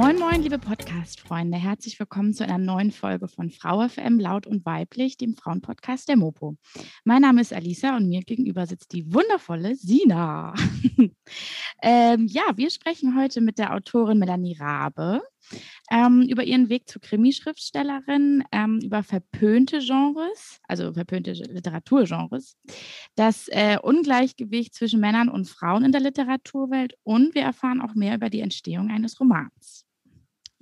Moin, moin, liebe Podcast-Freunde. Herzlich willkommen zu einer neuen Folge von Frau FM Laut und Weiblich, dem Frauenpodcast der Mopo. Mein Name ist Alisa und mir gegenüber sitzt die wundervolle Sina. ähm, ja, wir sprechen heute mit der Autorin Melanie Rabe ähm, über ihren Weg zur Krimischriftstellerin, ähm, über verpönte Genres, also verpönte Literaturgenres, das äh, Ungleichgewicht zwischen Männern und Frauen in der Literaturwelt und wir erfahren auch mehr über die Entstehung eines Romans.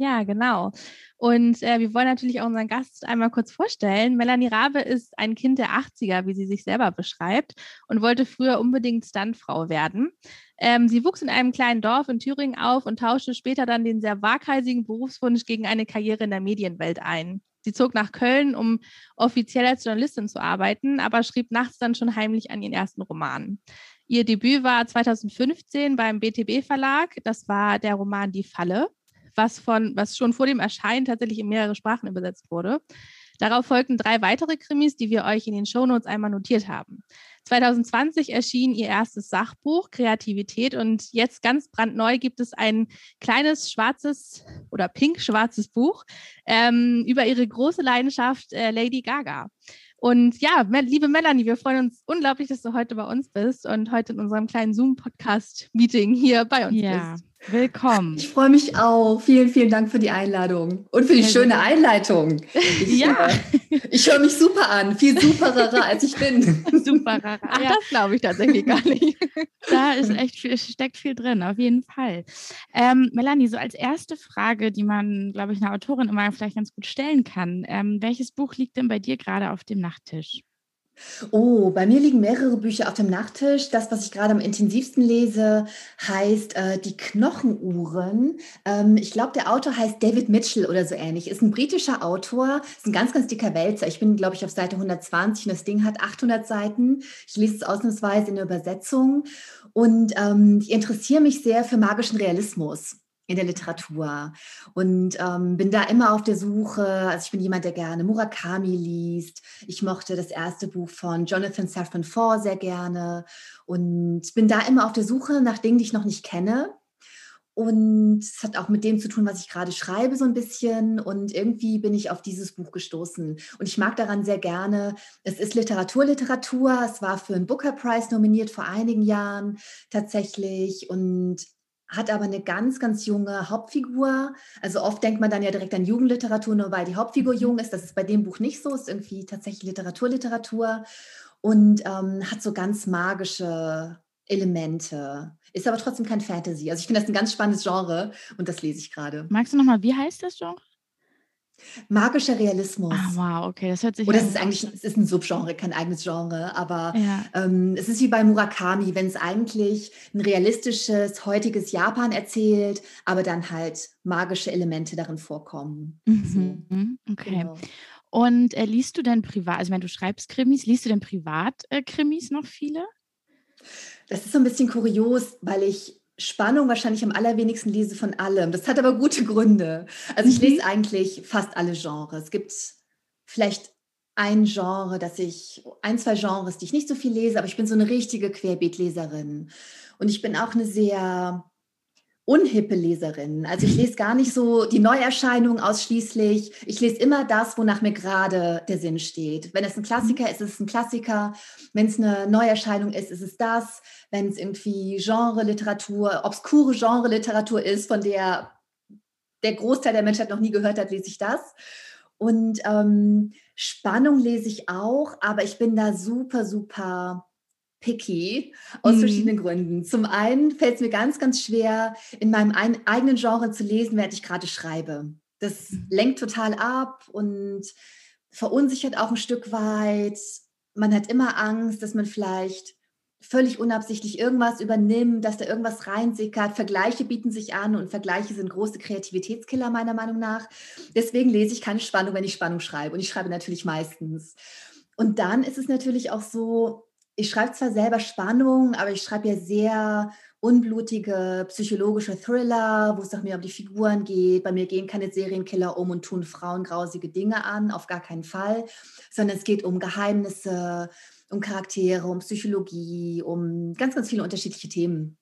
Ja, genau. Und äh, wir wollen natürlich auch unseren Gast einmal kurz vorstellen. Melanie Rabe ist ein Kind der 80er, wie sie sich selber beschreibt, und wollte früher unbedingt Stuntfrau werden. Ähm, sie wuchs in einem kleinen Dorf in Thüringen auf und tauschte später dann den sehr waghalsigen Berufswunsch gegen eine Karriere in der Medienwelt ein. Sie zog nach Köln, um offiziell als Journalistin zu arbeiten, aber schrieb nachts dann schon heimlich an ihren ersten Roman. Ihr Debüt war 2015 beim BTB Verlag. Das war der Roman Die Falle was, von, was schon vor dem Erscheinen tatsächlich in mehrere Sprachen übersetzt wurde. Darauf folgten drei weitere Krimis, die wir euch in den Shownotes einmal notiert haben. 2020 erschien ihr erstes Sachbuch Kreativität und jetzt ganz brandneu gibt es ein kleines schwarzes oder pink-schwarzes Buch ähm, über ihre große Leidenschaft äh, Lady Gaga. Und ja, liebe Melanie, wir freuen uns unglaublich, dass du heute bei uns bist und heute in unserem kleinen Zoom-Podcast-Meeting hier bei uns ja. bist. Willkommen. Ich freue mich auch. Vielen, vielen Dank für die Einladung und für die ja, schöne Einleitung. Ich, ja. Ich höre mich super an, viel superer als ich bin. Superer. Ach, ja. das glaube ich tatsächlich gar nicht. Da ist echt viel, steckt viel drin, auf jeden Fall. Ähm, Melanie, so als erste Frage, die man, glaube ich, einer Autorin immer vielleicht ganz gut stellen kann. Ähm, welches Buch liegt denn bei dir gerade auf dem Nachttisch? Oh, bei mir liegen mehrere Bücher auf dem Nachttisch. Das, was ich gerade am intensivsten lese, heißt äh, Die Knochenuhren. Ähm, ich glaube, der Autor heißt David Mitchell oder so ähnlich. Ist ein britischer Autor, ist ein ganz, ganz dicker Wälzer. Ich bin, glaube ich, auf Seite 120 und das Ding hat 800 Seiten. Ich lese es ausnahmsweise in der Übersetzung und ähm, ich interessiere mich sehr für magischen Realismus in der Literatur und ähm, bin da immer auf der Suche. Also ich bin jemand, der gerne Murakami liest. Ich mochte das erste Buch von Jonathan Safran Foer sehr gerne und bin da immer auf der Suche nach Dingen, die ich noch nicht kenne. Und es hat auch mit dem zu tun, was ich gerade schreibe, so ein bisschen. Und irgendwie bin ich auf dieses Buch gestoßen. Und ich mag daran sehr gerne. Es ist Literaturliteratur. Es war für einen Booker Prize nominiert vor einigen Jahren tatsächlich. Und hat aber eine ganz, ganz junge Hauptfigur. Also oft denkt man dann ja direkt an Jugendliteratur, nur weil die Hauptfigur mhm. jung ist. Das ist bei dem Buch nicht so, ist irgendwie tatsächlich Literaturliteratur und ähm, hat so ganz magische Elemente. Ist aber trotzdem kein Fantasy. Also ich finde das ein ganz spannendes Genre und das lese ich gerade. Magst du nochmal, wie heißt das Genre? Magischer Realismus. Ah, wow, okay, das hört sich Oder es ist eigentlich, es ist ein Subgenre, kein eigenes Genre, aber ja. ähm, es ist wie bei Murakami, wenn es eigentlich ein realistisches, heutiges Japan erzählt, aber dann halt magische Elemente darin vorkommen. Mhm. So. Okay. Genau. Und äh, liest du denn privat, also wenn du schreibst Krimis, liest du denn privat äh, Krimis noch viele? Das ist so ein bisschen kurios, weil ich Spannung wahrscheinlich am allerwenigsten lese von allem. Das hat aber gute Gründe. Also ich lese mhm. eigentlich fast alle Genres. Es gibt vielleicht ein Genre, dass ich, ein, zwei Genres, die ich nicht so viel lese, aber ich bin so eine richtige Querbeetleserin. Und ich bin auch eine sehr unhippe Leserin. Also ich lese gar nicht so die Neuerscheinungen ausschließlich. Ich lese immer das, wonach mir gerade der Sinn steht. Wenn es ein Klassiker mhm. ist, ist es ein Klassiker. Wenn es eine Neuerscheinung ist, ist es das. Wenn es irgendwie Genre-Literatur, obskure Genre-Literatur ist, von der der Großteil der Menschheit noch nie gehört hat, lese ich das. Und ähm, Spannung lese ich auch, aber ich bin da super, super picky aus mhm. verschiedenen Gründen. Zum einen fällt es mir ganz, ganz schwer, in meinem ein, eigenen Genre zu lesen, während ich gerade schreibe. Das mhm. lenkt total ab und verunsichert auch ein Stück weit. Man hat immer Angst, dass man vielleicht völlig unabsichtlich irgendwas übernimmt, dass da irgendwas reinsickert. Vergleiche bieten sich an und Vergleiche sind große Kreativitätskiller meiner Meinung nach. Deswegen lese ich keine Spannung, wenn ich Spannung schreibe. Und ich schreibe natürlich meistens. Und dann ist es natürlich auch so, ich schreibe zwar selber Spannung, aber ich schreibe ja sehr unblutige psychologische Thriller, wo es auch mehr um die Figuren geht. Bei mir gehen keine Serienkiller um und tun Frauen grausige Dinge an, auf gar keinen Fall, sondern es geht um Geheimnisse, um Charaktere, um Psychologie, um ganz, ganz viele unterschiedliche Themen.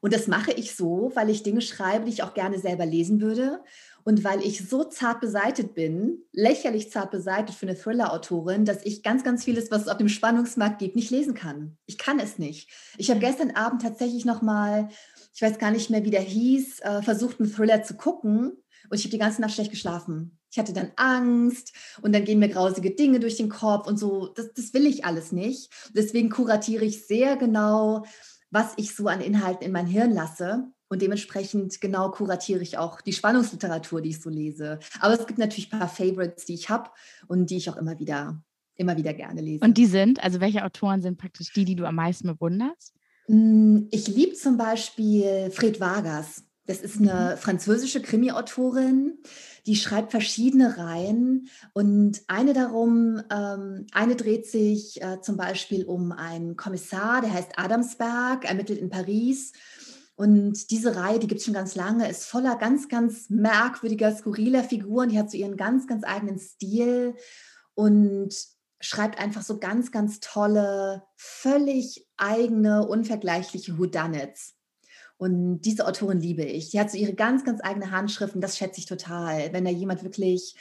Und das mache ich so, weil ich Dinge schreibe, die ich auch gerne selber lesen würde und weil ich so zart beseitet bin, lächerlich zart beseitet für eine Thriller-Autorin, dass ich ganz, ganz vieles, was es auf dem Spannungsmarkt gibt, nicht lesen kann. Ich kann es nicht. Ich habe gestern Abend tatsächlich nochmal, ich weiß gar nicht mehr, wie der hieß, äh, versucht, einen Thriller zu gucken. Und ich habe die ganze Nacht schlecht geschlafen. Ich hatte dann Angst und dann gehen mir grausige Dinge durch den Kopf und so. Das, das will ich alles nicht. Deswegen kuratiere ich sehr genau, was ich so an Inhalten in mein Hirn lasse. Und dementsprechend genau kuratiere ich auch die Spannungsliteratur, die ich so lese. Aber es gibt natürlich ein paar Favorites, die ich habe und die ich auch immer wieder, immer wieder gerne lese. Und die sind, also welche Autoren sind praktisch die, die du am meisten bewunderst? Hm, ich liebe zum Beispiel Fred Vargas. Das ist eine mhm. französische Krimi-Autorin, die schreibt verschiedene Reihen und eine darum, ähm, eine dreht sich äh, zum Beispiel um einen Kommissar, der heißt Adamsberg, ermittelt in Paris und diese Reihe, die gibt es schon ganz lange, ist voller ganz, ganz merkwürdiger, skurriler Figuren. Die hat so ihren ganz, ganz eigenen Stil und schreibt einfach so ganz, ganz tolle, völlig eigene, unvergleichliche Whodunits. Und diese Autorin liebe ich. Die hat so ihre ganz, ganz eigene Handschrift und das schätze ich total, wenn da jemand wirklich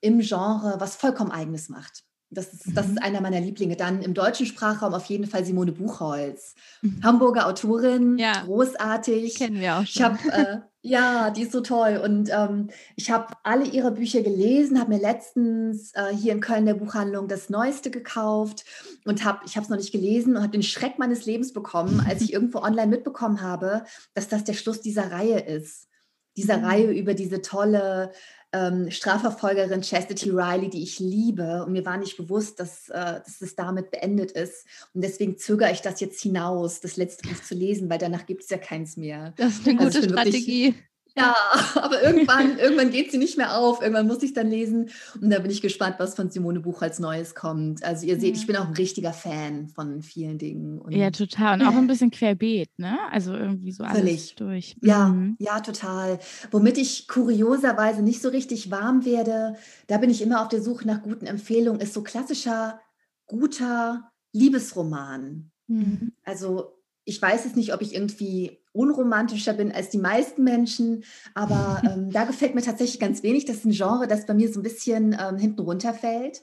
im Genre was vollkommen eigenes macht. Das ist, das ist mhm. einer meiner Lieblinge. Dann im deutschen Sprachraum auf jeden Fall Simone Buchholz. Mhm. Hamburger Autorin, ja. großartig. Kennen wir auch schon. Habe, äh, ja, die ist so toll. Und ähm, ich habe alle ihre Bücher gelesen, habe mir letztens äh, hier in Köln der Buchhandlung das Neueste gekauft und habe, ich habe es noch nicht gelesen und habe den Schreck meines Lebens bekommen, als ich irgendwo online mitbekommen habe, dass das der Schluss dieser Reihe ist. Dieser mhm. Reihe über diese tolle ähm, Strafverfolgerin Chastity Riley, die ich liebe. Und mir war nicht bewusst, dass, äh, dass es damit beendet ist. Und deswegen zögere ich das jetzt hinaus, das letzte Buch zu lesen, weil danach gibt es ja keins mehr. Das ist eine also gute Strategie. Wirklich, ja, aber irgendwann, irgendwann geht sie nicht mehr auf. Irgendwann muss ich dann lesen. Und da bin ich gespannt, was von Simone Buch als Neues kommt. Also ihr seht, ich bin auch ein richtiger Fan von vielen Dingen. Und ja, total. Und auch ein bisschen querbeet, ne? Also irgendwie so alles Völlig. durch. Ja, mhm. ja, total. Womit ich kurioserweise nicht so richtig warm werde, da bin ich immer auf der Suche nach guten Empfehlungen, ist so klassischer, guter Liebesroman. Mhm. Also ich weiß es nicht, ob ich irgendwie unromantischer bin als die meisten Menschen, aber ähm, da gefällt mir tatsächlich ganz wenig. Das ist ein Genre, das bei mir so ein bisschen ähm, hinten runterfällt.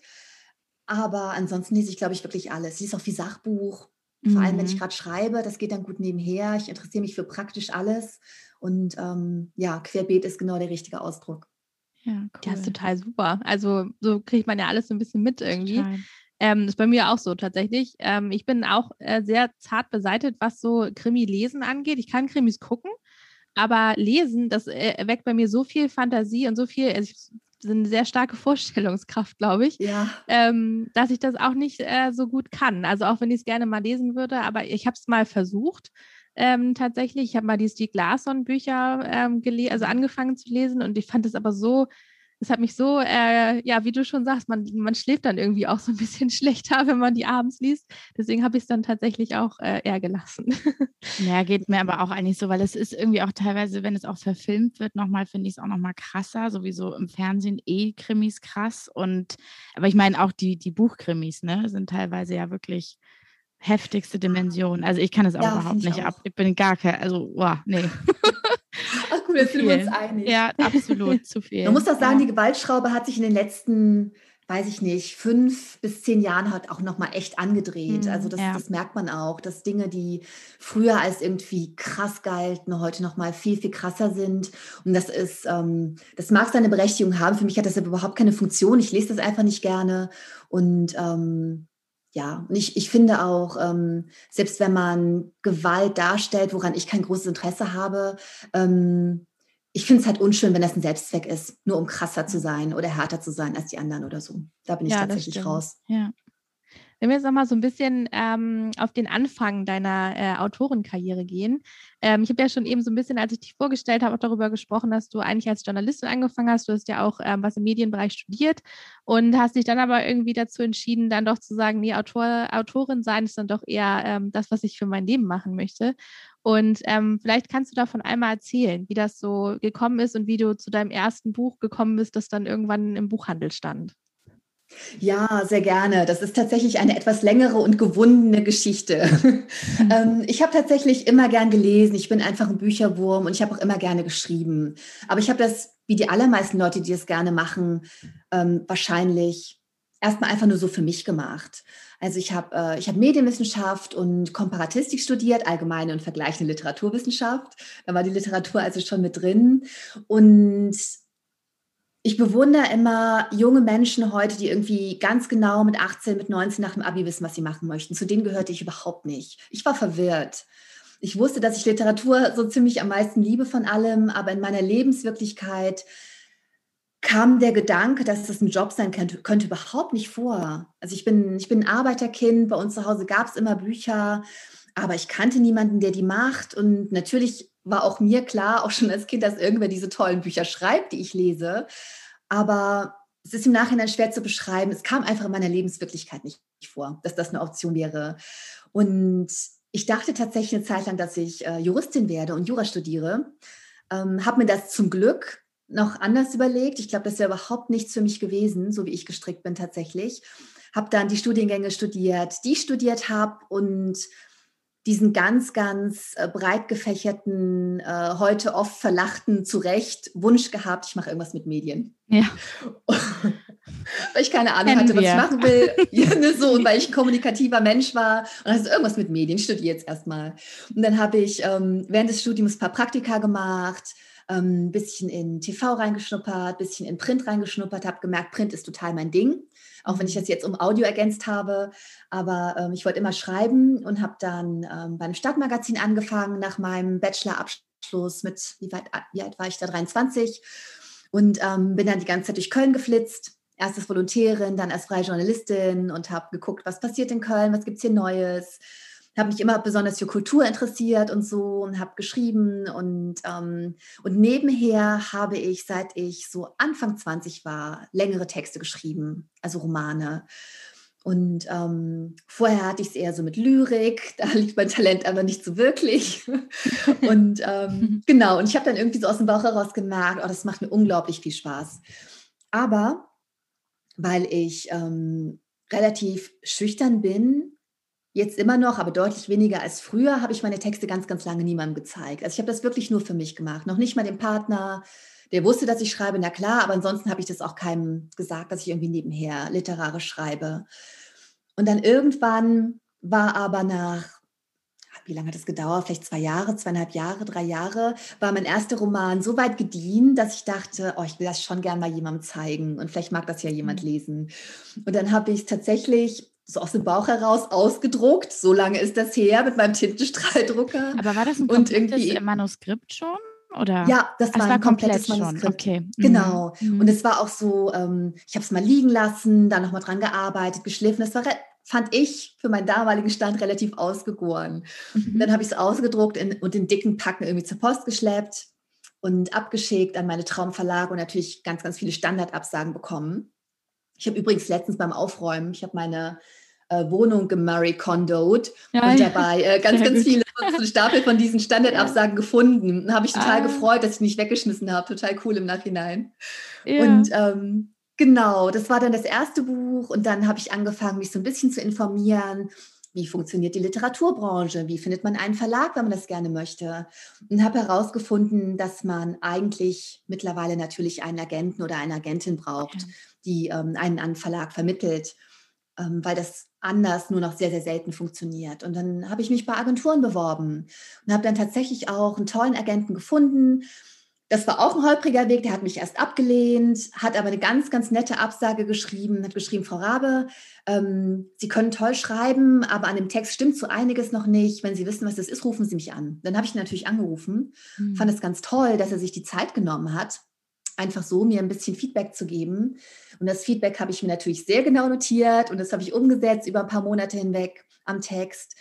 Aber ansonsten lese ich, glaube ich, wirklich alles. Ich lese auch wie Sachbuch. Mhm. Vor allem, wenn ich mhm. gerade schreibe, das geht dann gut nebenher. Ich interessiere mich für praktisch alles. Und ähm, ja, querbeet ist genau der richtige Ausdruck. Ja, cool. Ja, ist total super. Also so kriegt man ja alles so ein bisschen mit irgendwie. Total. Ähm, ist bei mir auch so tatsächlich. Ähm, ich bin auch äh, sehr zart beseitet, was so Krimi-Lesen angeht. Ich kann Krimis gucken, aber lesen, das äh, erweckt bei mir so viel Fantasie und so viel, also ich, eine sehr starke Vorstellungskraft, glaube ich, ja. ähm, dass ich das auch nicht äh, so gut kann. Also auch wenn ich es gerne mal lesen würde, aber ich habe es mal versucht. Ähm, tatsächlich, ich habe mal die Stieg Larsson-Bücher ähm, also angefangen zu lesen und ich fand es aber so es hat mich so, äh, ja, wie du schon sagst, man, man schläft dann irgendwie auch so ein bisschen schlechter, wenn man die abends liest. Deswegen habe ich es dann tatsächlich auch äh, eher gelassen. Ja, geht mir aber auch eigentlich so, weil es ist irgendwie auch teilweise, wenn es auch verfilmt wird, nochmal, finde ich es auch nochmal krasser. Sowieso im Fernsehen eh Krimis krass. Und, aber ich meine auch die, die Buchkrimis, ne, sind teilweise ja wirklich heftigste Dimensionen. Also ich kann es auch ja, überhaupt nicht auch. ab. Ich bin gar kein, also, boah, nee. Ach cool, jetzt sind wir uns einig. Ja, absolut, zu viel. Man muss auch sagen, ja. die Gewaltschraube hat sich in den letzten, weiß ich nicht, fünf bis zehn Jahren halt auch nochmal echt angedreht. Mhm, also das, ja. das, merkt man auch, dass Dinge, die früher als irgendwie krass galten, heute nochmal viel, viel krasser sind. Und das ist, ähm, das mag seine Berechtigung haben. Für mich hat das aber überhaupt keine Funktion. Ich lese das einfach nicht gerne. Und ähm, ja, und ich, ich finde auch, ähm, selbst wenn man Gewalt darstellt, woran ich kein großes Interesse habe, ähm, ich finde es halt unschön, wenn das ein Selbstzweck ist, nur um krasser zu sein oder härter zu sein als die anderen oder so. Da bin ich ja, tatsächlich raus. Ja. Wenn wir jetzt nochmal so ein bisschen ähm, auf den Anfang deiner äh, Autorenkarriere gehen. Ähm, ich habe ja schon eben so ein bisschen, als ich dich vorgestellt habe, auch darüber gesprochen, dass du eigentlich als Journalistin angefangen hast. Du hast ja auch ähm, was im Medienbereich studiert und hast dich dann aber irgendwie dazu entschieden, dann doch zu sagen, nee, Autor, Autorin sein ist dann doch eher ähm, das, was ich für mein Leben machen möchte. Und ähm, vielleicht kannst du davon einmal erzählen, wie das so gekommen ist und wie du zu deinem ersten Buch gekommen bist, das dann irgendwann im Buchhandel stand. Ja, sehr gerne. Das ist tatsächlich eine etwas längere und gewundene Geschichte. ähm, ich habe tatsächlich immer gern gelesen. Ich bin einfach ein Bücherwurm und ich habe auch immer gerne geschrieben. Aber ich habe das, wie die allermeisten Leute, die es gerne machen, ähm, wahrscheinlich erstmal einfach nur so für mich gemacht. Also ich habe äh, ich hab Medienwissenschaft und Komparatistik studiert, allgemeine und vergleichende Literaturwissenschaft. Da war die Literatur also schon mit drin. Und ich bewundere immer junge Menschen heute, die irgendwie ganz genau mit 18, mit 19 nach dem Abi wissen, was sie machen möchten. Zu denen gehörte ich überhaupt nicht. Ich war verwirrt. Ich wusste, dass ich Literatur so ziemlich am meisten liebe von allem, aber in meiner Lebenswirklichkeit kam der Gedanke, dass das ein Job sein könnte, könnte überhaupt nicht vor. Also ich bin, ich bin ein Arbeiterkind, bei uns zu Hause gab es immer Bücher, aber ich kannte niemanden, der die macht. Und natürlich war auch mir klar, auch schon als Kind, dass irgendwer diese tollen Bücher schreibt, die ich lese. Aber es ist im Nachhinein schwer zu beschreiben. Es kam einfach in meiner Lebenswirklichkeit nicht vor, dass das eine Option wäre. Und ich dachte tatsächlich eine Zeit lang, dass ich äh, Juristin werde und Jura studiere. Ähm, habe mir das zum Glück noch anders überlegt. Ich glaube, das wäre überhaupt nichts für mich gewesen, so wie ich gestrickt bin tatsächlich. Habe dann die Studiengänge studiert, die ich studiert habe und diesen ganz, ganz äh, breit gefächerten, äh, heute oft verlachten, zu Recht Wunsch gehabt, ich mache irgendwas mit Medien. Ja. weil ich keine Ahnung Kennen hatte, was wir. ich machen will. ja, ne, so, und weil ich ein kommunikativer Mensch war. Und also irgendwas mit Medien, ich studiere jetzt erstmal. Und dann habe ich ähm, während des Studiums ein paar Praktika gemacht, ein ähm, bisschen in TV reingeschnuppert, ein bisschen in Print reingeschnuppert, habe gemerkt, Print ist total mein Ding auch wenn ich das jetzt um Audio ergänzt habe. Aber ähm, ich wollte immer schreiben und habe dann ähm, beim Stadtmagazin angefangen nach meinem Bachelorabschluss mit, wie, weit, wie alt war ich da, 23 und ähm, bin dann die ganze Zeit durch Köln geflitzt. Erst als Volontärin, dann als freie Journalistin und habe geguckt, was passiert in Köln, was gibt es hier Neues habe mich immer besonders für Kultur interessiert und so und habe geschrieben und, ähm, und nebenher habe ich, seit ich so Anfang 20 war, längere Texte geschrieben, also Romane. Und ähm, vorher hatte ich es eher so mit Lyrik, da liegt mein Talent aber nicht so wirklich. und ähm, genau, und ich habe dann irgendwie so aus dem Bauch heraus gemerkt, oh, das macht mir unglaublich viel Spaß. Aber weil ich ähm, relativ schüchtern bin, Jetzt immer noch, aber deutlich weniger als früher, habe ich meine Texte ganz, ganz lange niemandem gezeigt. Also ich habe das wirklich nur für mich gemacht. Noch nicht mal dem Partner, der wusste, dass ich schreibe, na klar, aber ansonsten habe ich das auch keinem gesagt, dass ich irgendwie nebenher literarisch schreibe. Und dann irgendwann war aber nach, wie lange hat das gedauert? Vielleicht zwei Jahre, zweieinhalb Jahre, drei Jahre, war mein erster Roman so weit gediehen, dass ich dachte, oh, ich will das schon gern mal jemandem zeigen und vielleicht mag das ja jemand mhm. lesen. Und dann habe ich es tatsächlich so aus dem Bauch heraus ausgedruckt. So lange ist das her mit meinem Tintenstrahldrucker. Aber war das ein komplettes Manuskript schon? Oder? Ja, das war, war ein komplettes komplett Manuskript. Okay. Mhm. Genau. Mhm. Und es war auch so, ähm, ich habe es mal liegen lassen, dann nochmal dran gearbeitet, geschliffen. Das war, fand ich, für meinen damaligen Stand relativ ausgegoren. Mhm. Dann habe ich es ausgedruckt in, und in dicken Packen irgendwie zur Post geschleppt und abgeschickt an meine Traumverlage und natürlich ganz, ganz viele Standardabsagen bekommen. Ich habe übrigens letztens beim Aufräumen, ich habe meine äh, Wohnung gemurray condoed ja, und dabei äh, ganz, ganz viele so Stapel von diesen Standardabsagen ja. gefunden. Da habe ich total ah. gefreut, dass ich nicht weggeschmissen habe. Total cool im Nachhinein. Ja. Und ähm, genau, das war dann das erste Buch und dann habe ich angefangen, mich so ein bisschen zu informieren. Wie funktioniert die Literaturbranche? Wie findet man einen Verlag, wenn man das gerne möchte? Und habe herausgefunden, dass man eigentlich mittlerweile natürlich einen Agenten oder eine Agentin braucht, die ähm, einen an Verlag vermittelt ähm, weil das anders nur noch sehr, sehr selten funktioniert. Und dann habe ich mich bei Agenturen beworben und habe dann tatsächlich auch einen tollen Agenten gefunden. Das war auch ein holpriger Weg, der hat mich erst abgelehnt, hat aber eine ganz, ganz nette Absage geschrieben, hat geschrieben, Frau Rabe, ähm, Sie können toll schreiben, aber an dem Text stimmt so einiges noch nicht. Wenn Sie wissen, was das ist, rufen Sie mich an. Dann habe ich ihn natürlich angerufen, mhm. fand es ganz toll, dass er sich die Zeit genommen hat einfach so, mir ein bisschen Feedback zu geben. Und das Feedback habe ich mir natürlich sehr genau notiert und das habe ich umgesetzt über ein paar Monate hinweg am Text.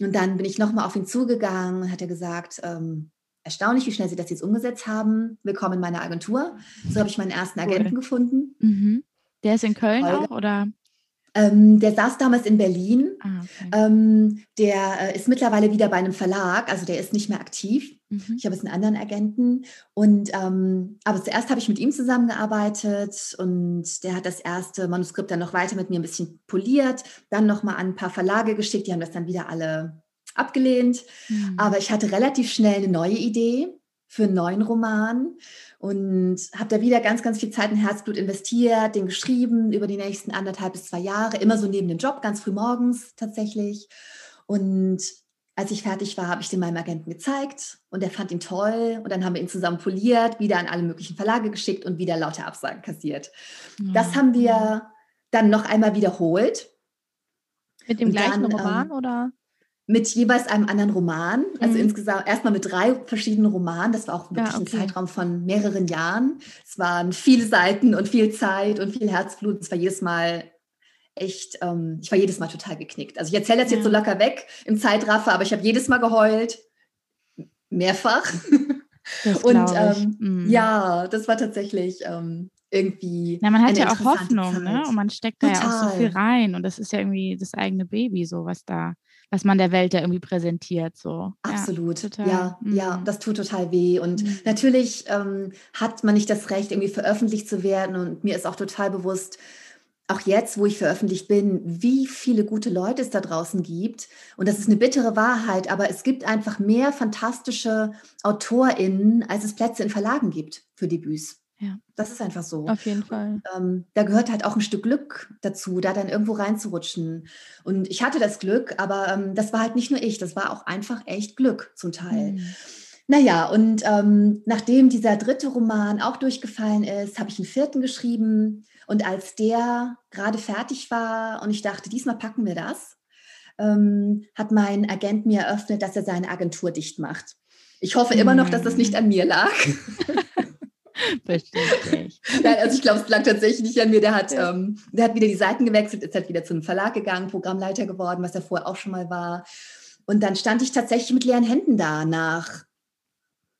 Und dann bin ich nochmal auf ihn zugegangen und hat er gesagt, ähm, erstaunlich, wie schnell Sie das jetzt umgesetzt haben. Willkommen in meiner Agentur. So habe ich meinen ersten Agenten cool. gefunden. Mhm. Der ist in Köln Holger. auch, oder? Ähm, der saß damals in Berlin. Ah, okay. ähm, der äh, ist mittlerweile wieder bei einem Verlag, also der ist nicht mehr aktiv. Mhm. Ich habe jetzt einen anderen Agenten. Und ähm, aber zuerst habe ich mit ihm zusammengearbeitet und der hat das erste Manuskript dann noch weiter mit mir ein bisschen poliert, dann nochmal an ein paar Verlage geschickt, die haben das dann wieder alle abgelehnt. Mhm. Aber ich hatte relativ schnell eine neue Idee für einen neuen Roman und habe da wieder ganz, ganz viel Zeit und Herzblut investiert, den geschrieben über die nächsten anderthalb bis zwei Jahre, immer so neben dem Job, ganz früh morgens tatsächlich. Und als ich fertig war, habe ich den meinem Agenten gezeigt und er fand ihn toll und dann haben wir ihn zusammen poliert, wieder an alle möglichen Verlage geschickt und wieder lauter Absagen kassiert. Mhm. Das haben wir dann noch einmal wiederholt. Mit dem und gleichen dann, Roman ähm, oder? mit jeweils einem anderen Roman. Also mhm. insgesamt erstmal mit drei verschiedenen Romanen. Das war auch wirklich ja, okay. ein Zeitraum von mehreren Jahren. Es waren viele Seiten und viel Zeit und viel Herzblut. Es war jedes Mal echt, ähm, ich war jedes Mal total geknickt. Also ich erzähle das ja. jetzt so locker weg im Zeitraffer, aber ich habe jedes Mal geheult. Mehrfach. und ähm, mhm. ja, das war tatsächlich ähm, irgendwie. Na, man hat ja auch Hoffnung, ne? Und man steckt da ja auch so viel rein. Und das ist ja irgendwie das eigene Baby, so was da was man der Welt ja irgendwie präsentiert. So. Absolut, ja, ja, mhm. ja, das tut total weh. Und mhm. natürlich ähm, hat man nicht das Recht, irgendwie veröffentlicht zu werden. Und mir ist auch total bewusst, auch jetzt, wo ich veröffentlicht bin, wie viele gute Leute es da draußen gibt. Und das ist eine bittere Wahrheit, aber es gibt einfach mehr fantastische AutorInnen, als es Plätze in Verlagen gibt für Debüts. Ja. Das ist einfach so. Auf jeden Fall. Ähm, da gehört halt auch ein Stück Glück dazu, da dann irgendwo reinzurutschen. Und ich hatte das Glück, aber ähm, das war halt nicht nur ich, das war auch einfach echt Glück zum Teil. Mhm. Naja, und ähm, nachdem dieser dritte Roman auch durchgefallen ist, habe ich einen vierten geschrieben. Und als der gerade fertig war und ich dachte, diesmal packen wir das, ähm, hat mein Agent mir eröffnet, dass er seine Agentur dicht macht. Ich hoffe immer noch, dass das nicht an mir lag. Verstehe Nein, also ich glaube, es lag tatsächlich nicht an mir. Der hat, ja. ähm, der hat wieder die Seiten gewechselt, ist halt wieder zum Verlag gegangen, Programmleiter geworden, was er vorher auch schon mal war. Und dann stand ich tatsächlich mit leeren Händen da nach,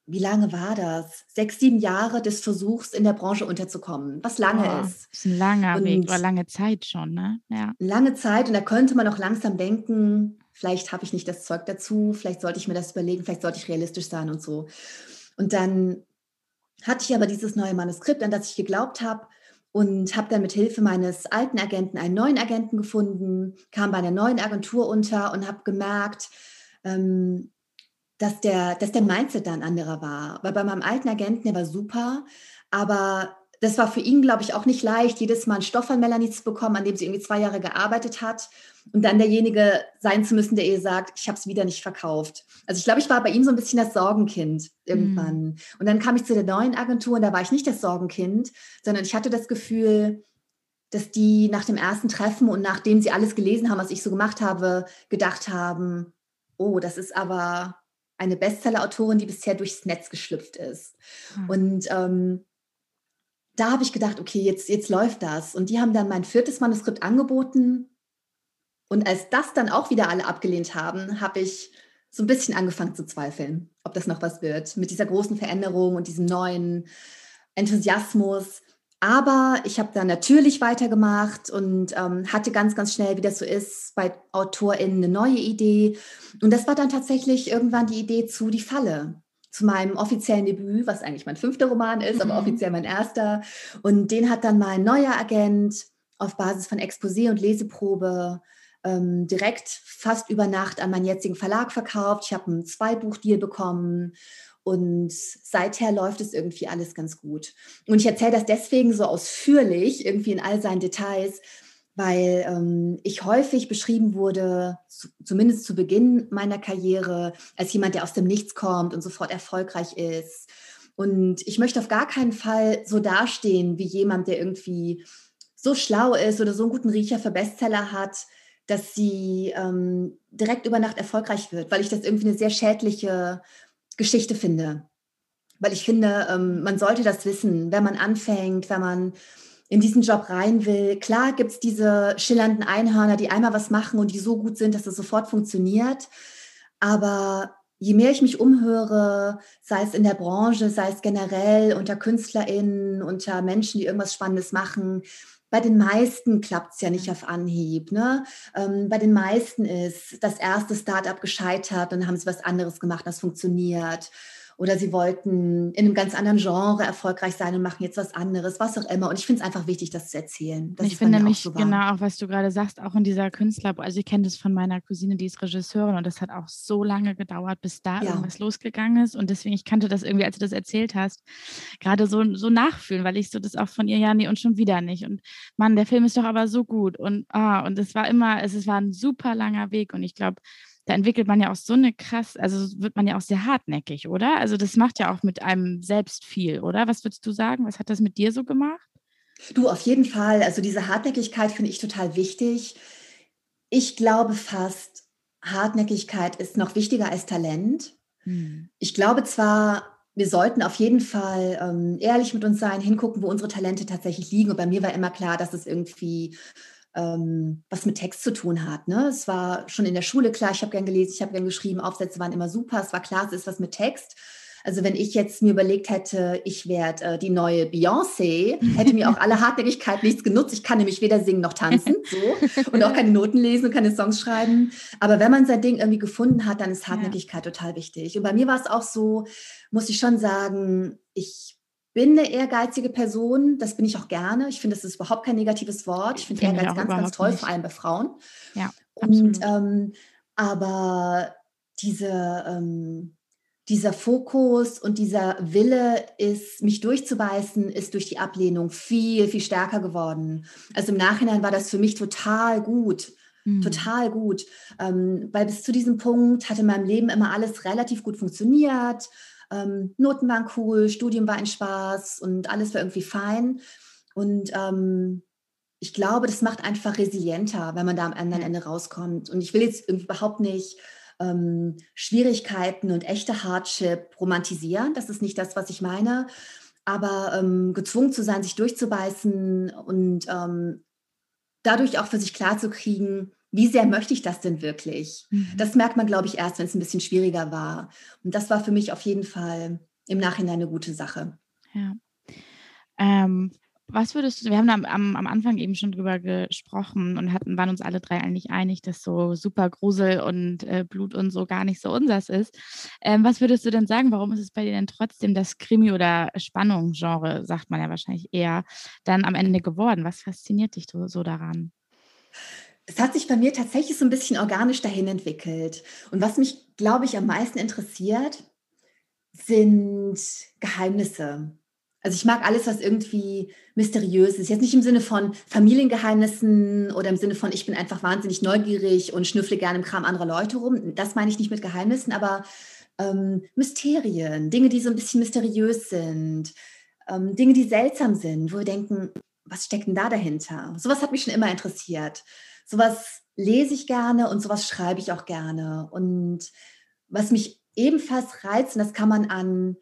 wie lange war das? Sechs, sieben Jahre des Versuchs, in der Branche unterzukommen, was lange oh, ist. Das ist ein langer und Weg, war lange Zeit schon, ne? Ja. Lange Zeit und da könnte man auch langsam denken, vielleicht habe ich nicht das Zeug dazu, vielleicht sollte ich mir das überlegen, vielleicht sollte ich realistisch sein und so. Und dann hatte ich aber dieses neue Manuskript, an das ich geglaubt habe und habe dann mit Hilfe meines alten Agenten einen neuen Agenten gefunden, kam bei einer neuen Agentur unter und habe gemerkt, ähm, dass der, dass der Mindset da ein anderer war. Weil bei meinem alten Agenten, der war super, aber das war für ihn, glaube ich, auch nicht leicht, jedes Mal einen Stoff von Melanie zu bekommen, an dem sie irgendwie zwei Jahre gearbeitet hat und dann derjenige sein zu müssen, der ihr sagt, ich habe es wieder nicht verkauft. Also ich glaube, ich war bei ihm so ein bisschen das Sorgenkind irgendwann. Mhm. Und dann kam ich zu der neuen Agentur und da war ich nicht das Sorgenkind, sondern ich hatte das Gefühl, dass die nach dem ersten Treffen und nachdem sie alles gelesen haben, was ich so gemacht habe, gedacht haben, oh, das ist aber eine Bestseller-Autorin, die bisher durchs Netz geschlüpft ist. Mhm. Und ähm, da habe ich gedacht, okay, jetzt, jetzt läuft das. Und die haben dann mein viertes Manuskript angeboten. Und als das dann auch wieder alle abgelehnt haben, habe ich so ein bisschen angefangen zu zweifeln, ob das noch was wird mit dieser großen Veränderung und diesem neuen Enthusiasmus. Aber ich habe dann natürlich weitergemacht und ähm, hatte ganz, ganz schnell, wie das so ist, bei AutorInnen eine neue Idee. Und das war dann tatsächlich irgendwann die Idee zu Die Falle zu meinem offiziellen Debüt, was eigentlich mein fünfter Roman ist, mhm. aber offiziell mein erster. Und den hat dann mein neuer Agent auf Basis von Exposé und Leseprobe ähm, direkt fast über Nacht an meinen jetzigen Verlag verkauft. Ich habe einen Zweibuchdeal bekommen und seither läuft es irgendwie alles ganz gut. Und ich erzähle das deswegen so ausführlich, irgendwie in all seinen Details, weil ähm, ich häufig beschrieben wurde, zu, zumindest zu Beginn meiner Karriere, als jemand, der aus dem Nichts kommt und sofort erfolgreich ist. Und ich möchte auf gar keinen Fall so dastehen wie jemand, der irgendwie so schlau ist oder so einen guten Riecher für Bestseller hat, dass sie ähm, direkt über Nacht erfolgreich wird, weil ich das irgendwie eine sehr schädliche Geschichte finde weil ich finde, ähm, man sollte das wissen, wenn man anfängt, wenn man in diesen Job rein will. Klar gibt es diese schillernden Einhörner, die einmal was machen und die so gut sind, dass es sofort funktioniert. Aber je mehr ich mich umhöre, sei es in der Branche, sei es generell unter KünstlerInnen, unter Menschen, die irgendwas Spannendes machen, bei den meisten klappt es ja nicht auf Anhieb. Ne? Ähm, bei den meisten ist das erste Startup gescheitert dann haben sie was anderes gemacht, das funktioniert oder sie wollten in einem ganz anderen Genre erfolgreich sein und machen jetzt was anderes, was auch immer. Und ich finde es einfach wichtig, das zu erzählen. ich finde nämlich so genau, auch was du gerade sagst, auch in dieser Künstler, also ich kenne das von meiner Cousine, die ist Regisseurin und das hat auch so lange gedauert, bis da ja. irgendwas losgegangen ist. Und deswegen, ich kannte das irgendwie, als du das erzählt hast, gerade so, so nachfühlen, weil ich so das auch von ihr, ja, nee, und schon wieder nicht. Und Mann, der Film ist doch aber so gut. Und, ah, und es war immer, es, es war ein super langer Weg. Und ich glaube, da entwickelt man ja auch so eine krass, also wird man ja auch sehr hartnäckig, oder? Also das macht ja auch mit einem selbst viel, oder? Was würdest du sagen? Was hat das mit dir so gemacht? Du, auf jeden Fall. Also diese Hartnäckigkeit finde ich total wichtig. Ich glaube fast, Hartnäckigkeit ist noch wichtiger als Talent. Hm. Ich glaube zwar, wir sollten auf jeden Fall ähm, ehrlich mit uns sein, hingucken, wo unsere Talente tatsächlich liegen. Und bei mir war immer klar, dass es irgendwie ähm, was mit Text zu tun hat. Ne? Es war schon in der Schule klar, ich habe gern gelesen, ich habe gern geschrieben, Aufsätze waren immer super, es war klar, es ist was mit Text. Also wenn ich jetzt mir überlegt hätte, ich werde äh, die neue Beyoncé, hätte mir auch alle Hartnäckigkeit nichts genutzt. Ich kann nämlich weder singen noch tanzen so, und auch keine Noten lesen und keine Songs schreiben. Aber wenn man sein Ding irgendwie gefunden hat, dann ist Hartnäckigkeit ja. total wichtig. Und bei mir war es auch so, muss ich schon sagen, ich bin eine ehrgeizige Person, das bin ich auch gerne. Ich finde, das ist überhaupt kein negatives Wort. Ich finde find Ehrgeiz ganz, ganz toll, nicht. vor allem bei Frauen. Ja, und ähm, aber diese, ähm, dieser Fokus und dieser Wille, ist, mich durchzubeißen, ist durch die Ablehnung viel, viel stärker geworden. Also im Nachhinein war das für mich total gut. Mhm. Total gut. Ähm, weil bis zu diesem Punkt hatte in meinem Leben immer alles relativ gut funktioniert. Ähm, Noten waren cool, Studium war ein Spaß und alles war irgendwie fein. Und ähm, ich glaube, das macht einfach resilienter, wenn man da am anderen Ende rauskommt. Und ich will jetzt überhaupt nicht ähm, Schwierigkeiten und echte Hardship romantisieren. Das ist nicht das, was ich meine. Aber ähm, gezwungen zu sein, sich durchzubeißen und ähm, dadurch auch für sich klarzukriegen, wie sehr möchte ich das denn wirklich? Mhm. Das merkt man, glaube ich, erst, wenn es ein bisschen schwieriger war. Und das war für mich auf jeden Fall im Nachhinein eine gute Sache. Ja. Ähm, was würdest du, wir haben am, am, Anfang eben schon drüber gesprochen und hatten, waren uns alle drei eigentlich einig, dass so super Grusel und äh, Blut und so gar nicht so unsers ist. Ähm, was würdest du denn sagen, warum ist es bei dir denn trotzdem das Krimi- oder Spannungsgenre, sagt man ja wahrscheinlich eher, dann am Ende geworden? Was fasziniert dich so, so daran? Es hat sich bei mir tatsächlich so ein bisschen organisch dahin entwickelt. Und was mich, glaube ich, am meisten interessiert, sind Geheimnisse. Also ich mag alles, was irgendwie mysteriös ist. Jetzt nicht im Sinne von Familiengeheimnissen oder im Sinne von, ich bin einfach wahnsinnig neugierig und schnüffle gerne im Kram anderer Leute rum. Das meine ich nicht mit Geheimnissen, aber ähm, Mysterien, Dinge, die so ein bisschen mysteriös sind, ähm, Dinge, die seltsam sind, wo wir denken, was steckt denn da dahinter? Sowas hat mich schon immer interessiert sowas lese ich gerne und sowas schreibe ich auch gerne. Und was mich ebenfalls reizt, und das kann man an,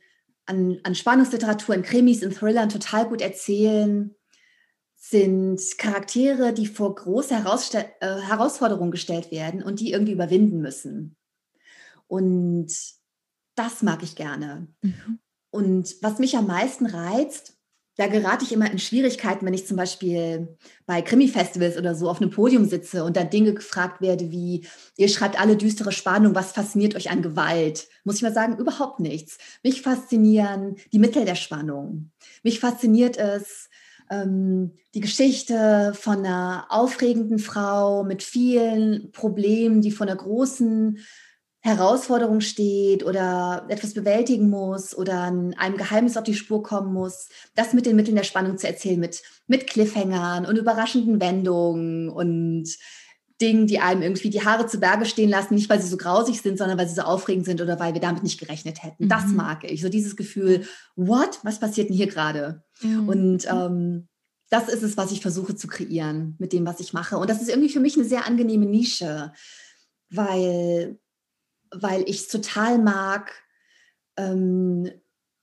an, an Spannungsliteratur, in Krimis, in Thrillern total gut erzählen, sind Charaktere, die vor große äh, Herausforderungen gestellt werden und die irgendwie überwinden müssen. Und das mag ich gerne. Mhm. Und was mich am meisten reizt, da gerate ich immer in Schwierigkeiten, wenn ich zum Beispiel bei Krimi-Festivals oder so auf einem Podium sitze und dann Dinge gefragt werde wie, ihr schreibt alle düstere Spannung, was fasziniert euch an Gewalt? Muss ich mal sagen, überhaupt nichts. Mich faszinieren die Mittel der Spannung. Mich fasziniert es, ähm, die Geschichte von einer aufregenden Frau mit vielen Problemen, die von einer großen Herausforderung steht oder etwas bewältigen muss oder einem Geheimnis auf die Spur kommen muss, das mit den Mitteln der Spannung zu erzählen, mit, mit Cliffhangern und überraschenden Wendungen und Dingen, die einem irgendwie die Haare zu Berge stehen lassen, nicht weil sie so grausig sind, sondern weil sie so aufregend sind oder weil wir damit nicht gerechnet hätten. Mhm. Das mag ich. So dieses Gefühl, what? Was passiert denn hier gerade? Mhm. Und ähm, das ist es, was ich versuche zu kreieren mit dem, was ich mache. Und das ist irgendwie für mich eine sehr angenehme Nische, weil weil ich es total mag, ähm,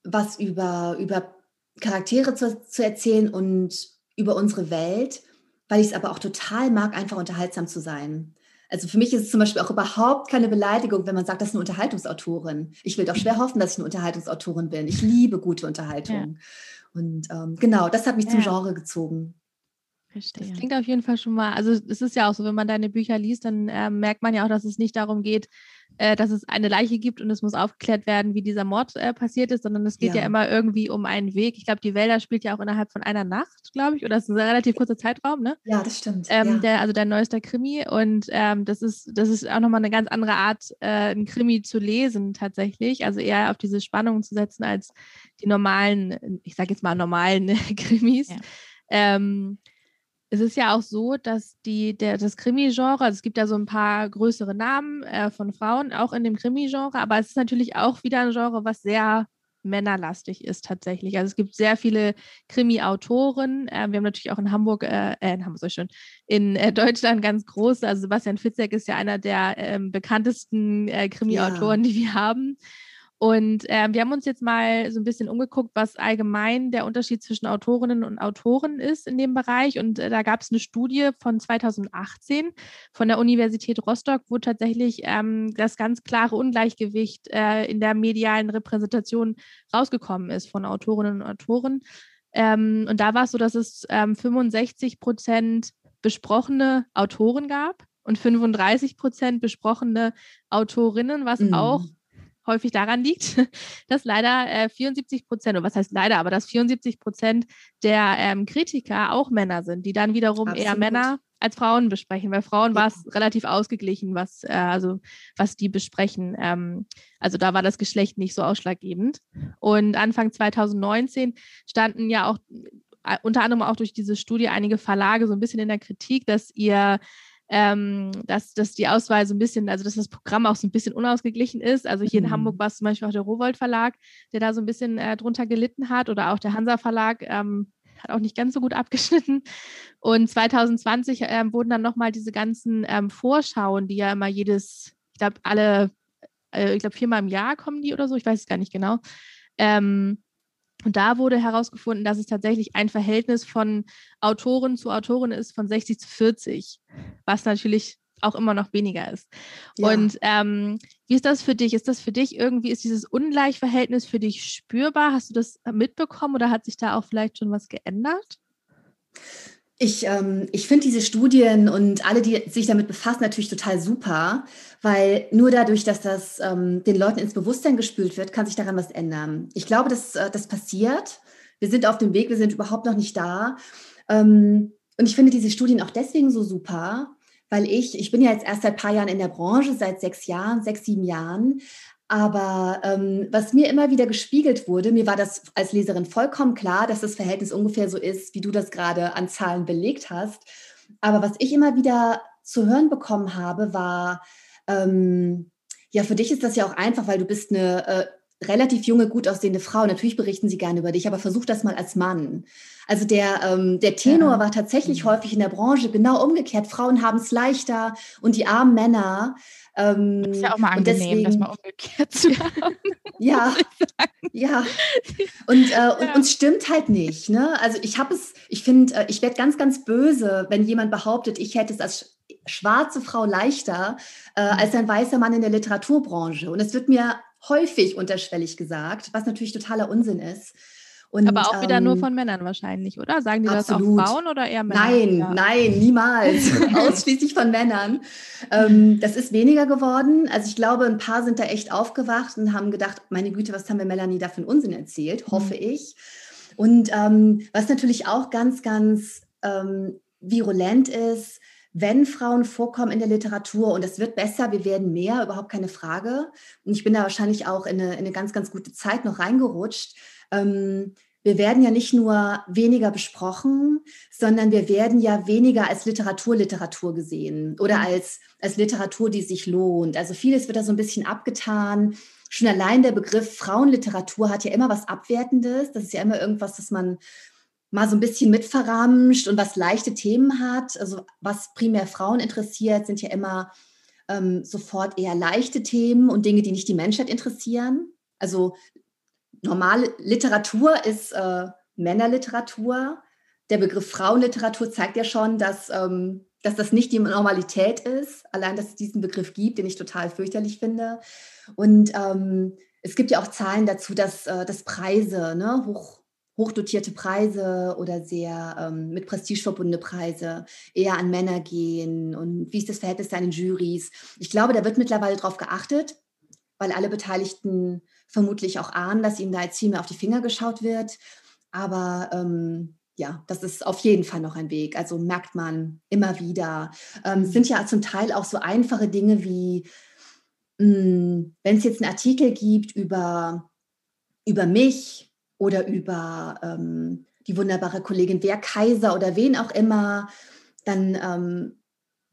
was über, über Charaktere zu, zu erzählen und über unsere Welt, weil ich es aber auch total mag, einfach unterhaltsam zu sein. Also für mich ist es zum Beispiel auch überhaupt keine Beleidigung, wenn man sagt, das ist eine Unterhaltungsautorin. Ich will doch schwer hoffen, dass ich eine Unterhaltungsautorin bin. Ich liebe gute Unterhaltung. Ja. Und ähm, genau, das hat mich ja. zum Genre gezogen. Verstehe. Das klingt auf jeden Fall schon mal, also es ist ja auch so, wenn man deine Bücher liest, dann äh, merkt man ja auch, dass es nicht darum geht, äh, dass es eine Leiche gibt und es muss aufgeklärt werden, wie dieser Mord äh, passiert ist, sondern es geht ja. ja. immer irgendwie um einen Weg. Ich glaube, die Wälder spielt ja auch innerhalb von einer Nacht, glaube ich, oder es ist ein relativ kurzer Zeitraum, ne? Ja, das stimmt. Ähm, ja. Der, also der neueste Krimi und ähm, das ist, das ist auch nochmal eine ganz andere Art, äh, einen Krimi zu lesen tatsächlich. Also eher auf diese Spannung zu setzen als die normalen, ich sage jetzt mal normalen Krimis. Ja. Ähm, es ist ja auch so, dass die, der, das Krimi-Genre, also es gibt ja so ein paar größere Namen äh, von Frauen, auch in dem Krimi-Genre, aber es ist natürlich auch wieder ein Genre, was sehr männerlastig ist tatsächlich. Also es gibt sehr viele Krimi-Autoren. Äh, wir haben natürlich auch in Hamburg, äh, äh in Hamburg schon, in äh, Deutschland ganz große. Also Sebastian Fitzek ist ja einer der ähm, bekanntesten äh, Krimi-Autoren, ja. die wir haben. Und äh, wir haben uns jetzt mal so ein bisschen umgeguckt, was allgemein der Unterschied zwischen Autorinnen und Autoren ist in dem Bereich. Und äh, da gab es eine Studie von 2018 von der Universität Rostock, wo tatsächlich ähm, das ganz klare Ungleichgewicht äh, in der medialen Repräsentation rausgekommen ist von Autorinnen und Autoren. Ähm, und da war es so, dass es ähm, 65 Prozent besprochene Autoren gab und 35 Prozent besprochene Autorinnen, was mhm. auch häufig daran liegt, dass leider äh, 74 Prozent, oder was heißt leider, aber dass 74 Prozent der ähm, Kritiker auch Männer sind, die dann wiederum Absolut. eher Männer als Frauen besprechen. Bei Frauen war es relativ ausgeglichen, was, äh, also, was die besprechen. Ähm, also da war das Geschlecht nicht so ausschlaggebend. Und Anfang 2019 standen ja auch äh, unter anderem auch durch diese Studie einige Verlage so ein bisschen in der Kritik, dass ihr ähm, dass, dass die Auswahl so ein bisschen, also dass das Programm auch so ein bisschen unausgeglichen ist. Also hier mhm. in Hamburg war es zum Beispiel auch der Rowold Verlag, der da so ein bisschen äh, drunter gelitten hat oder auch der Hansa Verlag. Ähm, hat auch nicht ganz so gut abgeschnitten. Und 2020 ähm, wurden dann nochmal diese ganzen ähm, Vorschauen, die ja immer jedes, ich glaube, alle, äh, ich glaube, viermal im Jahr kommen die oder so, ich weiß es gar nicht genau. Ähm, und da wurde herausgefunden, dass es tatsächlich ein Verhältnis von Autoren zu Autorin ist von 60 zu 40, was natürlich auch immer noch weniger ist. Ja. Und ähm, wie ist das für dich? Ist das für dich irgendwie, ist dieses Ungleichverhältnis für dich spürbar? Hast du das mitbekommen oder hat sich da auch vielleicht schon was geändert? Ich, ähm, ich finde diese Studien und alle, die sich damit befassen, natürlich total super, weil nur dadurch, dass das ähm, den Leuten ins Bewusstsein gespült wird, kann sich daran was ändern. Ich glaube, dass äh, das passiert. Wir sind auf dem Weg, wir sind überhaupt noch nicht da. Ähm, und ich finde diese Studien auch deswegen so super, weil ich, ich bin ja jetzt erst seit ein paar Jahren in der Branche, seit sechs Jahren, sechs, sieben Jahren, aber ähm, was mir immer wieder gespiegelt wurde, mir war das als Leserin vollkommen klar, dass das Verhältnis ungefähr so ist, wie du das gerade an Zahlen belegt hast. Aber was ich immer wieder zu hören bekommen habe, war, ähm, ja, für dich ist das ja auch einfach, weil du bist eine äh, relativ junge, gut aussehende Frau. Natürlich berichten sie gerne über dich, aber versuch das mal als Mann. Also der, ähm, der Tenor ja. war tatsächlich mhm. häufig in der Branche genau umgekehrt. Frauen haben es leichter und die armen Männer ähm, ist ja auch mal angenehm, deswegen, das mal umgekehrt zu haben. ja, ja. Und, äh, ja. und uns stimmt halt nicht. Ne? Also ich habe es, ich finde, äh, ich werde ganz, ganz böse, wenn jemand behauptet, ich hätte es als schwarze Frau leichter äh, mhm. als ein weißer Mann in der Literaturbranche. Und es wird mir häufig unterschwellig gesagt, was natürlich totaler Unsinn ist. Und, Aber auch wieder ähm, nur von Männern wahrscheinlich, oder? Sagen die absolut. das auch Frauen oder eher Männer? Nein, ja. nein, niemals. Ausschließlich von Männern. Ähm, das ist weniger geworden. Also ich glaube, ein paar sind da echt aufgewacht und haben gedacht, meine Güte, was haben wir Melanie da für einen Unsinn erzählt, mhm. hoffe ich. Und ähm, was natürlich auch ganz, ganz ähm, virulent ist, wenn Frauen vorkommen in der Literatur und es wird besser, wir werden mehr, überhaupt keine Frage. Und ich bin da wahrscheinlich auch in eine, in eine ganz, ganz gute Zeit noch reingerutscht ähm, wir werden ja nicht nur weniger besprochen, sondern wir werden ja weniger als Literatur Literatur gesehen oder mhm. als, als Literatur, die sich lohnt. Also vieles wird da so ein bisschen abgetan. Schon allein der Begriff Frauenliteratur hat ja immer was Abwertendes. Das ist ja immer irgendwas, das man mal so ein bisschen mitverramscht und was leichte Themen hat. Also was primär Frauen interessiert, sind ja immer ähm, sofort eher leichte Themen und Dinge, die nicht die Menschheit interessieren. Also normale Literatur ist äh, Männerliteratur. Der Begriff Frauenliteratur zeigt ja schon, dass, ähm, dass das nicht die Normalität ist. Allein, dass es diesen Begriff gibt, den ich total fürchterlich finde. Und ähm, es gibt ja auch Zahlen dazu, dass, äh, dass Preise, ne, hoch, hochdotierte Preise oder sehr ähm, mit Prestige verbundene Preise eher an Männer gehen und wie ist das Verhältnis da in den Jurys. Ich glaube, da wird mittlerweile darauf geachtet, weil alle Beteiligten vermutlich auch ahnen, dass ihnen da jetzt viel mehr auf die Finger geschaut wird. Aber ähm, ja, das ist auf jeden Fall noch ein Weg. Also merkt man immer wieder. Ähm, es sind ja zum Teil auch so einfache Dinge wie, hm, wenn es jetzt einen Artikel gibt über, über mich oder über ähm, die wunderbare Kollegin Wer Kaiser oder wen auch immer, dann ähm,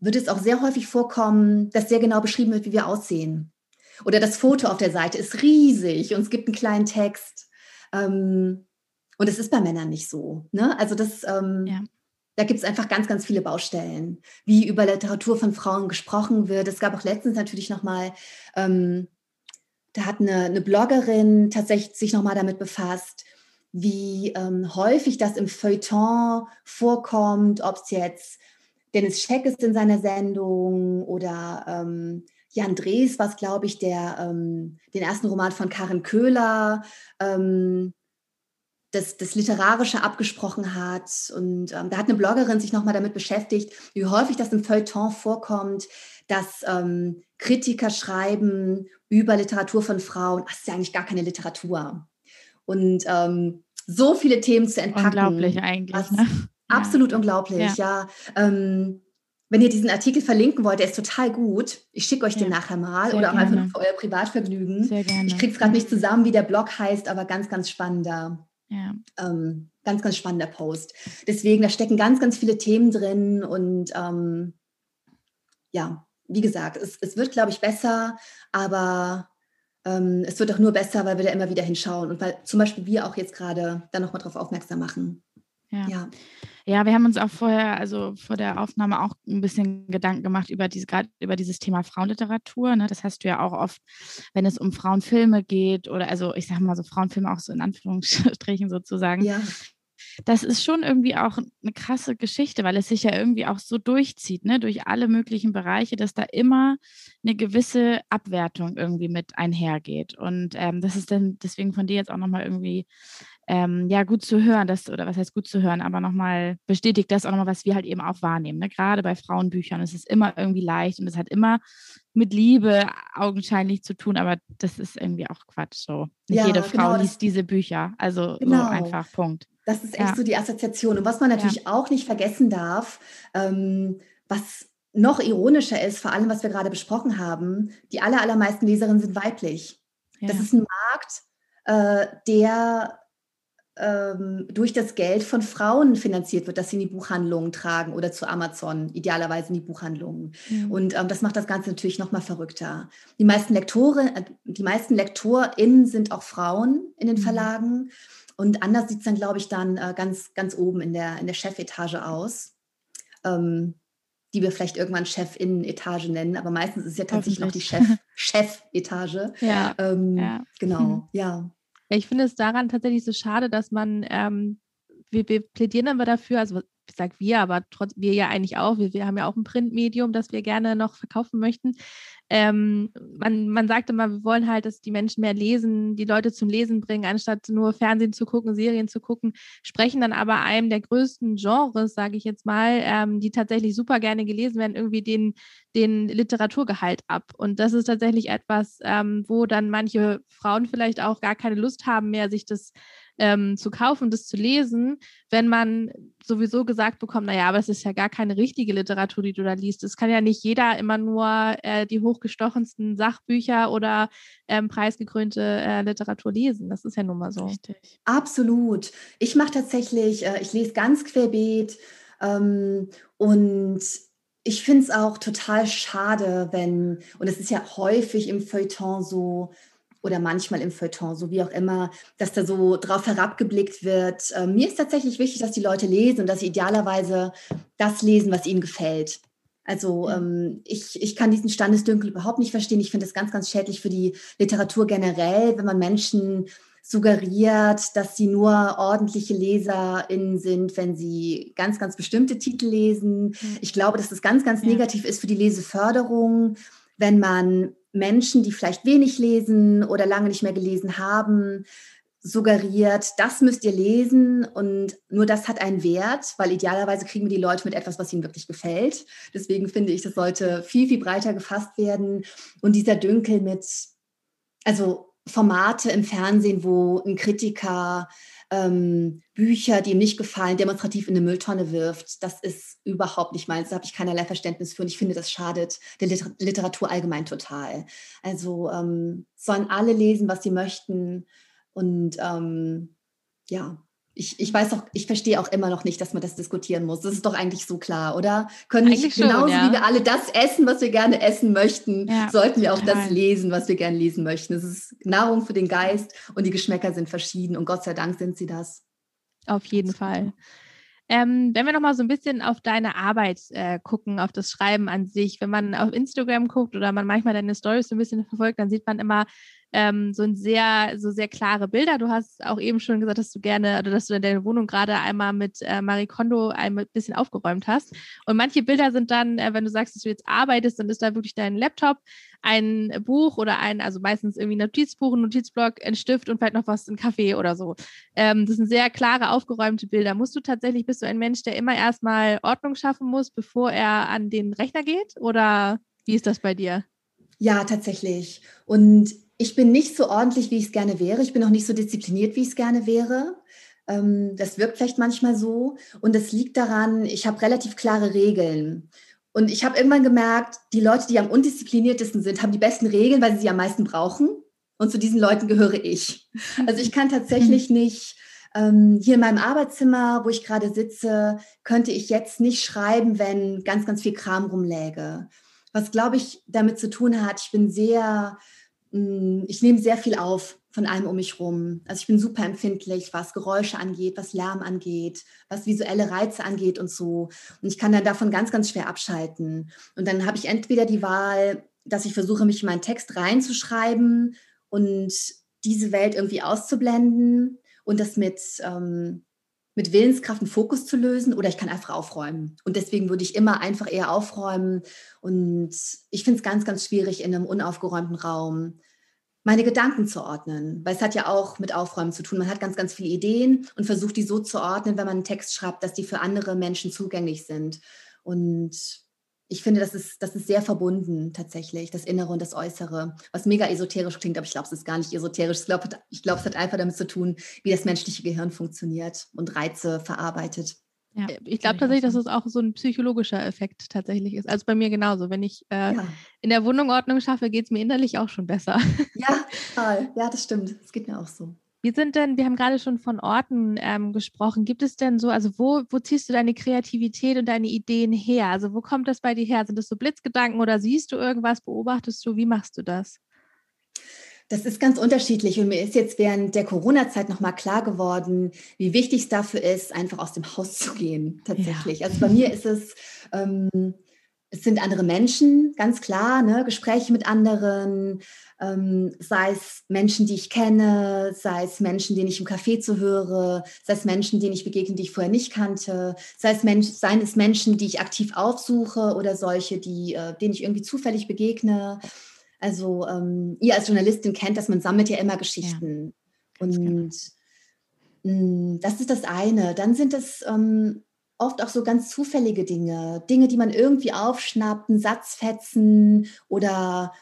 wird es auch sehr häufig vorkommen, dass sehr genau beschrieben wird, wie wir aussehen. Oder das Foto auf der Seite ist riesig und es gibt einen kleinen Text. Ähm, und es ist bei Männern nicht so. Ne? Also das, ähm, ja. da gibt es einfach ganz, ganz viele Baustellen, wie über Literatur von Frauen gesprochen wird. Es gab auch letztens natürlich nochmal ähm, da hat eine, eine Bloggerin tatsächlich sich nochmal damit befasst, wie ähm, häufig das im Feuilleton vorkommt, ob es jetzt Dennis Scheck ist in seiner Sendung oder ähm, Jan Drees, was glaube ich, der ähm, den ersten Roman von Karin Köhler ähm, das, das Literarische abgesprochen hat. Und ähm, da hat eine Bloggerin sich nochmal damit beschäftigt, wie häufig das im Feuilleton vorkommt, dass ähm, Kritiker schreiben über Literatur von Frauen, ach, ist ja eigentlich gar keine Literatur. Und ähm, so viele Themen zu entpacken. Unglaublich eigentlich. Ne? Absolut ja. unglaublich, ja. ja. Ähm, wenn ihr diesen Artikel verlinken wollt, der ist total gut. Ich schicke euch ja. den nachher mal Sehr oder auch gerne. einfach nur für euer Privatvergnügen. Sehr gerne. Ich kriege es gerade nicht zusammen, wie der Blog heißt, aber ganz, ganz spannender. Ja. Ähm, ganz, ganz spannender Post. Deswegen, da stecken ganz, ganz viele Themen drin und ähm, ja, wie gesagt, es, es wird, glaube ich, besser, aber ähm, es wird auch nur besser, weil wir da immer wieder hinschauen und weil zum Beispiel wir auch jetzt gerade da nochmal drauf aufmerksam machen. Ja. ja. ja. wir haben uns auch vorher, also vor der Aufnahme auch ein bisschen Gedanken gemacht über diese, gerade über dieses Thema Frauenliteratur. Ne? Das hast du ja auch oft, wenn es um Frauenfilme geht oder also ich sage mal so Frauenfilme auch so in Anführungsstrichen sozusagen. Ja das ist schon irgendwie auch eine krasse Geschichte, weil es sich ja irgendwie auch so durchzieht, ne, durch alle möglichen Bereiche, dass da immer eine gewisse Abwertung irgendwie mit einhergeht. Und ähm, das ist dann deswegen von dir jetzt auch nochmal irgendwie ähm, ja gut zu hören, dass, oder was heißt gut zu hören, aber nochmal bestätigt das auch nochmal, was wir halt eben auch wahrnehmen. Ne? Gerade bei Frauenbüchern es ist immer irgendwie leicht und es hat immer mit Liebe augenscheinlich zu tun, aber das ist irgendwie auch Quatsch so. Nicht ja, jede Frau genau, liest diese Bücher. Also genau. so einfach, Punkt. Das ist echt ja. so die Assoziation. Und was man natürlich ja. auch nicht vergessen darf, ähm, was noch ironischer ist, vor allem was wir gerade besprochen haben, die aller, allermeisten Leserinnen sind weiblich. Ja. Das ist ein Markt, äh, der ähm, durch das Geld von Frauen finanziert wird, dass sie in die Buchhandlungen tragen oder zu Amazon, idealerweise in die Buchhandlungen. Mhm. Und ähm, das macht das Ganze natürlich noch mal verrückter. Die meisten Lektoren, äh, die meisten LektorInnen sind auch Frauen in den mhm. Und anders sieht es dann, glaube ich, dann äh, ganz, ganz oben in der, in der Chefetage aus. Ähm, die wir vielleicht irgendwann Chefinnen-Etage nennen, aber meistens ist es ja tatsächlich noch die Chef-Etage. ja. Ähm, ja. Genau, hm. ja. Ich finde es daran tatsächlich so schade, dass man, ähm, wir, wir plädieren aber dafür, also ich sage wir, aber trotz, wir ja eigentlich auch, wir, wir haben ja auch ein Printmedium, das wir gerne noch verkaufen möchten. Ähm, man, man sagt immer, wir wollen halt, dass die Menschen mehr lesen, die Leute zum Lesen bringen, anstatt nur Fernsehen zu gucken, Serien zu gucken, sprechen dann aber einem der größten Genres, sage ich jetzt mal, ähm, die tatsächlich super gerne gelesen werden, irgendwie den, den Literaturgehalt ab. Und das ist tatsächlich etwas, ähm, wo dann manche Frauen vielleicht auch gar keine Lust haben mehr, sich das ähm, zu kaufen, das zu lesen, wenn man sowieso gesagt bekommt, naja, aber es ist ja gar keine richtige Literatur, die du da liest. Es kann ja nicht jeder immer nur äh, die hochgestochensten Sachbücher oder ähm, preisgekrönte äh, Literatur lesen. Das ist ja nun mal so. Richtig. Absolut. Ich mache tatsächlich, äh, ich lese ganz querbeet ähm, und ich finde es auch total schade, wenn, und es ist ja häufig im Feuilleton so, oder manchmal im Feuilleton, so wie auch immer, dass da so drauf herabgeblickt wird. Ähm, mir ist tatsächlich wichtig, dass die Leute lesen und dass sie idealerweise das lesen, was ihnen gefällt. Also ähm, ich, ich kann diesen Standesdünkel überhaupt nicht verstehen. Ich finde es ganz, ganz schädlich für die Literatur generell, wenn man Menschen suggeriert, dass sie nur ordentliche LeserInnen sind, wenn sie ganz, ganz bestimmte Titel lesen. Ich glaube, dass das ganz, ganz negativ ist für die Leseförderung, wenn man Menschen, die vielleicht wenig lesen oder lange nicht mehr gelesen haben, suggeriert, das müsst ihr lesen und nur das hat einen Wert, weil idealerweise kriegen wir die Leute mit etwas, was ihnen wirklich gefällt. Deswegen finde ich, das sollte viel, viel breiter gefasst werden. Und dieser Dünkel mit, also Formate im Fernsehen, wo ein Kritiker ähm, Bücher, die ihm nicht gefallen, demonstrativ in eine Mülltonne wirft, das ist überhaupt nicht meins. Da habe ich keinerlei Verständnis für und ich finde, das schadet der Literatur allgemein total. Also ähm, sollen alle lesen, was sie möchten und ähm, ja, ich, ich weiß auch, ich verstehe auch immer noch nicht, dass man das diskutieren muss. Das ist doch eigentlich so klar, oder? Können nicht genauso ja. wie wir alle das essen, was wir gerne essen möchten, ja, sollten wir auch total. das lesen, was wir gerne lesen möchten. Es ist Nahrung für den Geist und die Geschmäcker sind verschieden und Gott sei Dank sind sie das. Auf jeden Fall. Ähm, wenn wir nochmal so ein bisschen auf deine Arbeit äh, gucken, auf das Schreiben an sich, wenn man auf Instagram guckt oder man manchmal deine Stories so ein bisschen verfolgt, dann sieht man immer ähm, so ein sehr, so sehr klare Bilder. Du hast auch eben schon gesagt, dass du gerne, oder dass du in deiner Wohnung gerade einmal mit äh, Marie Kondo ein bisschen aufgeräumt hast. Und manche Bilder sind dann, äh, wenn du sagst, dass du jetzt arbeitest, dann ist da wirklich dein Laptop, ein Buch oder ein, also meistens irgendwie ein Notizbuch, ein Notizblock, ein Stift und vielleicht noch was, ein Kaffee oder so. Ähm, das sind sehr klare, aufgeräumte Bilder. Musst du tatsächlich, bist du ein Mensch, der immer erstmal Ordnung schaffen muss, bevor er an den Rechner geht? Oder wie ist das bei dir? Ja, tatsächlich. Und ich bin nicht so ordentlich, wie ich es gerne wäre. Ich bin auch nicht so diszipliniert, wie ich es gerne wäre. Ähm, das wirkt vielleicht manchmal so. Und das liegt daran, ich habe relativ klare Regeln. Und ich habe irgendwann gemerkt, die Leute, die am undiszipliniertesten sind, haben die besten Regeln, weil sie sie am meisten brauchen. Und zu diesen Leuten gehöre ich. Also ich kann tatsächlich nicht ähm, hier in meinem Arbeitszimmer, wo ich gerade sitze, könnte ich jetzt nicht schreiben, wenn ganz, ganz viel Kram rumläge. Was, glaube ich, damit zu tun hat, ich bin sehr ich nehme sehr viel auf von allem um mich rum. Also ich bin super empfindlich, was Geräusche angeht, was Lärm angeht, was visuelle Reize angeht und so. Und ich kann dann davon ganz, ganz schwer abschalten. Und dann habe ich entweder die Wahl, dass ich versuche, mich in meinen Text reinzuschreiben und diese Welt irgendwie auszublenden und das mit, ähm, mit Willenskraft einen Fokus zu lösen oder ich kann einfach aufräumen. Und deswegen würde ich immer einfach eher aufräumen. Und ich finde es ganz, ganz schwierig in einem unaufgeräumten Raum meine Gedanken zu ordnen, weil es hat ja auch mit Aufräumen zu tun. Man hat ganz, ganz viele Ideen und versucht die so zu ordnen, wenn man einen Text schreibt, dass die für andere Menschen zugänglich sind. Und ich finde, das ist, das ist sehr verbunden tatsächlich, das Innere und das Äußere, was mega esoterisch klingt, aber ich glaube, es ist gar nicht esoterisch. Ich glaube, ich glaube, es hat einfach damit zu tun, wie das menschliche Gehirn funktioniert und Reize verarbeitet. Ja, äh, ich glaube tatsächlich, dass es auch so ein psychologischer Effekt tatsächlich ist. Also bei mir genauso. Wenn ich äh, ja. in der Wohnung Ordnung schaffe, geht es mir innerlich auch schon besser. Ja, total. Ja, das stimmt. Das geht mir auch so. Wie sind denn, wir haben gerade schon von Orten ähm, gesprochen. Gibt es denn so, also wo, wo ziehst du deine Kreativität und deine Ideen her? Also wo kommt das bei dir her? Sind das so Blitzgedanken oder siehst du irgendwas, beobachtest du? Wie machst du das? Das ist ganz unterschiedlich und mir ist jetzt während der Corona-Zeit nochmal klar geworden, wie wichtig es dafür ist, einfach aus dem Haus zu gehen, tatsächlich. Ja. Also bei mir ist es, ähm, es sind andere Menschen, ganz klar, ne? Gespräche mit anderen, ähm, sei es Menschen, die ich kenne, sei es Menschen, denen ich im Café zuhöre, sei es Menschen, denen ich begegne, die ich vorher nicht kannte, sei es, Mensch, seien es Menschen, die ich aktiv aufsuche oder solche, die, äh, denen ich irgendwie zufällig begegne. Also ähm, ihr als Journalistin kennt das, man sammelt ja immer Geschichten. Ja, und genau. mh, das ist das eine. Dann sind es ähm, oft auch so ganz zufällige Dinge. Dinge, die man irgendwie aufschnappt, ein Satzfetzen oder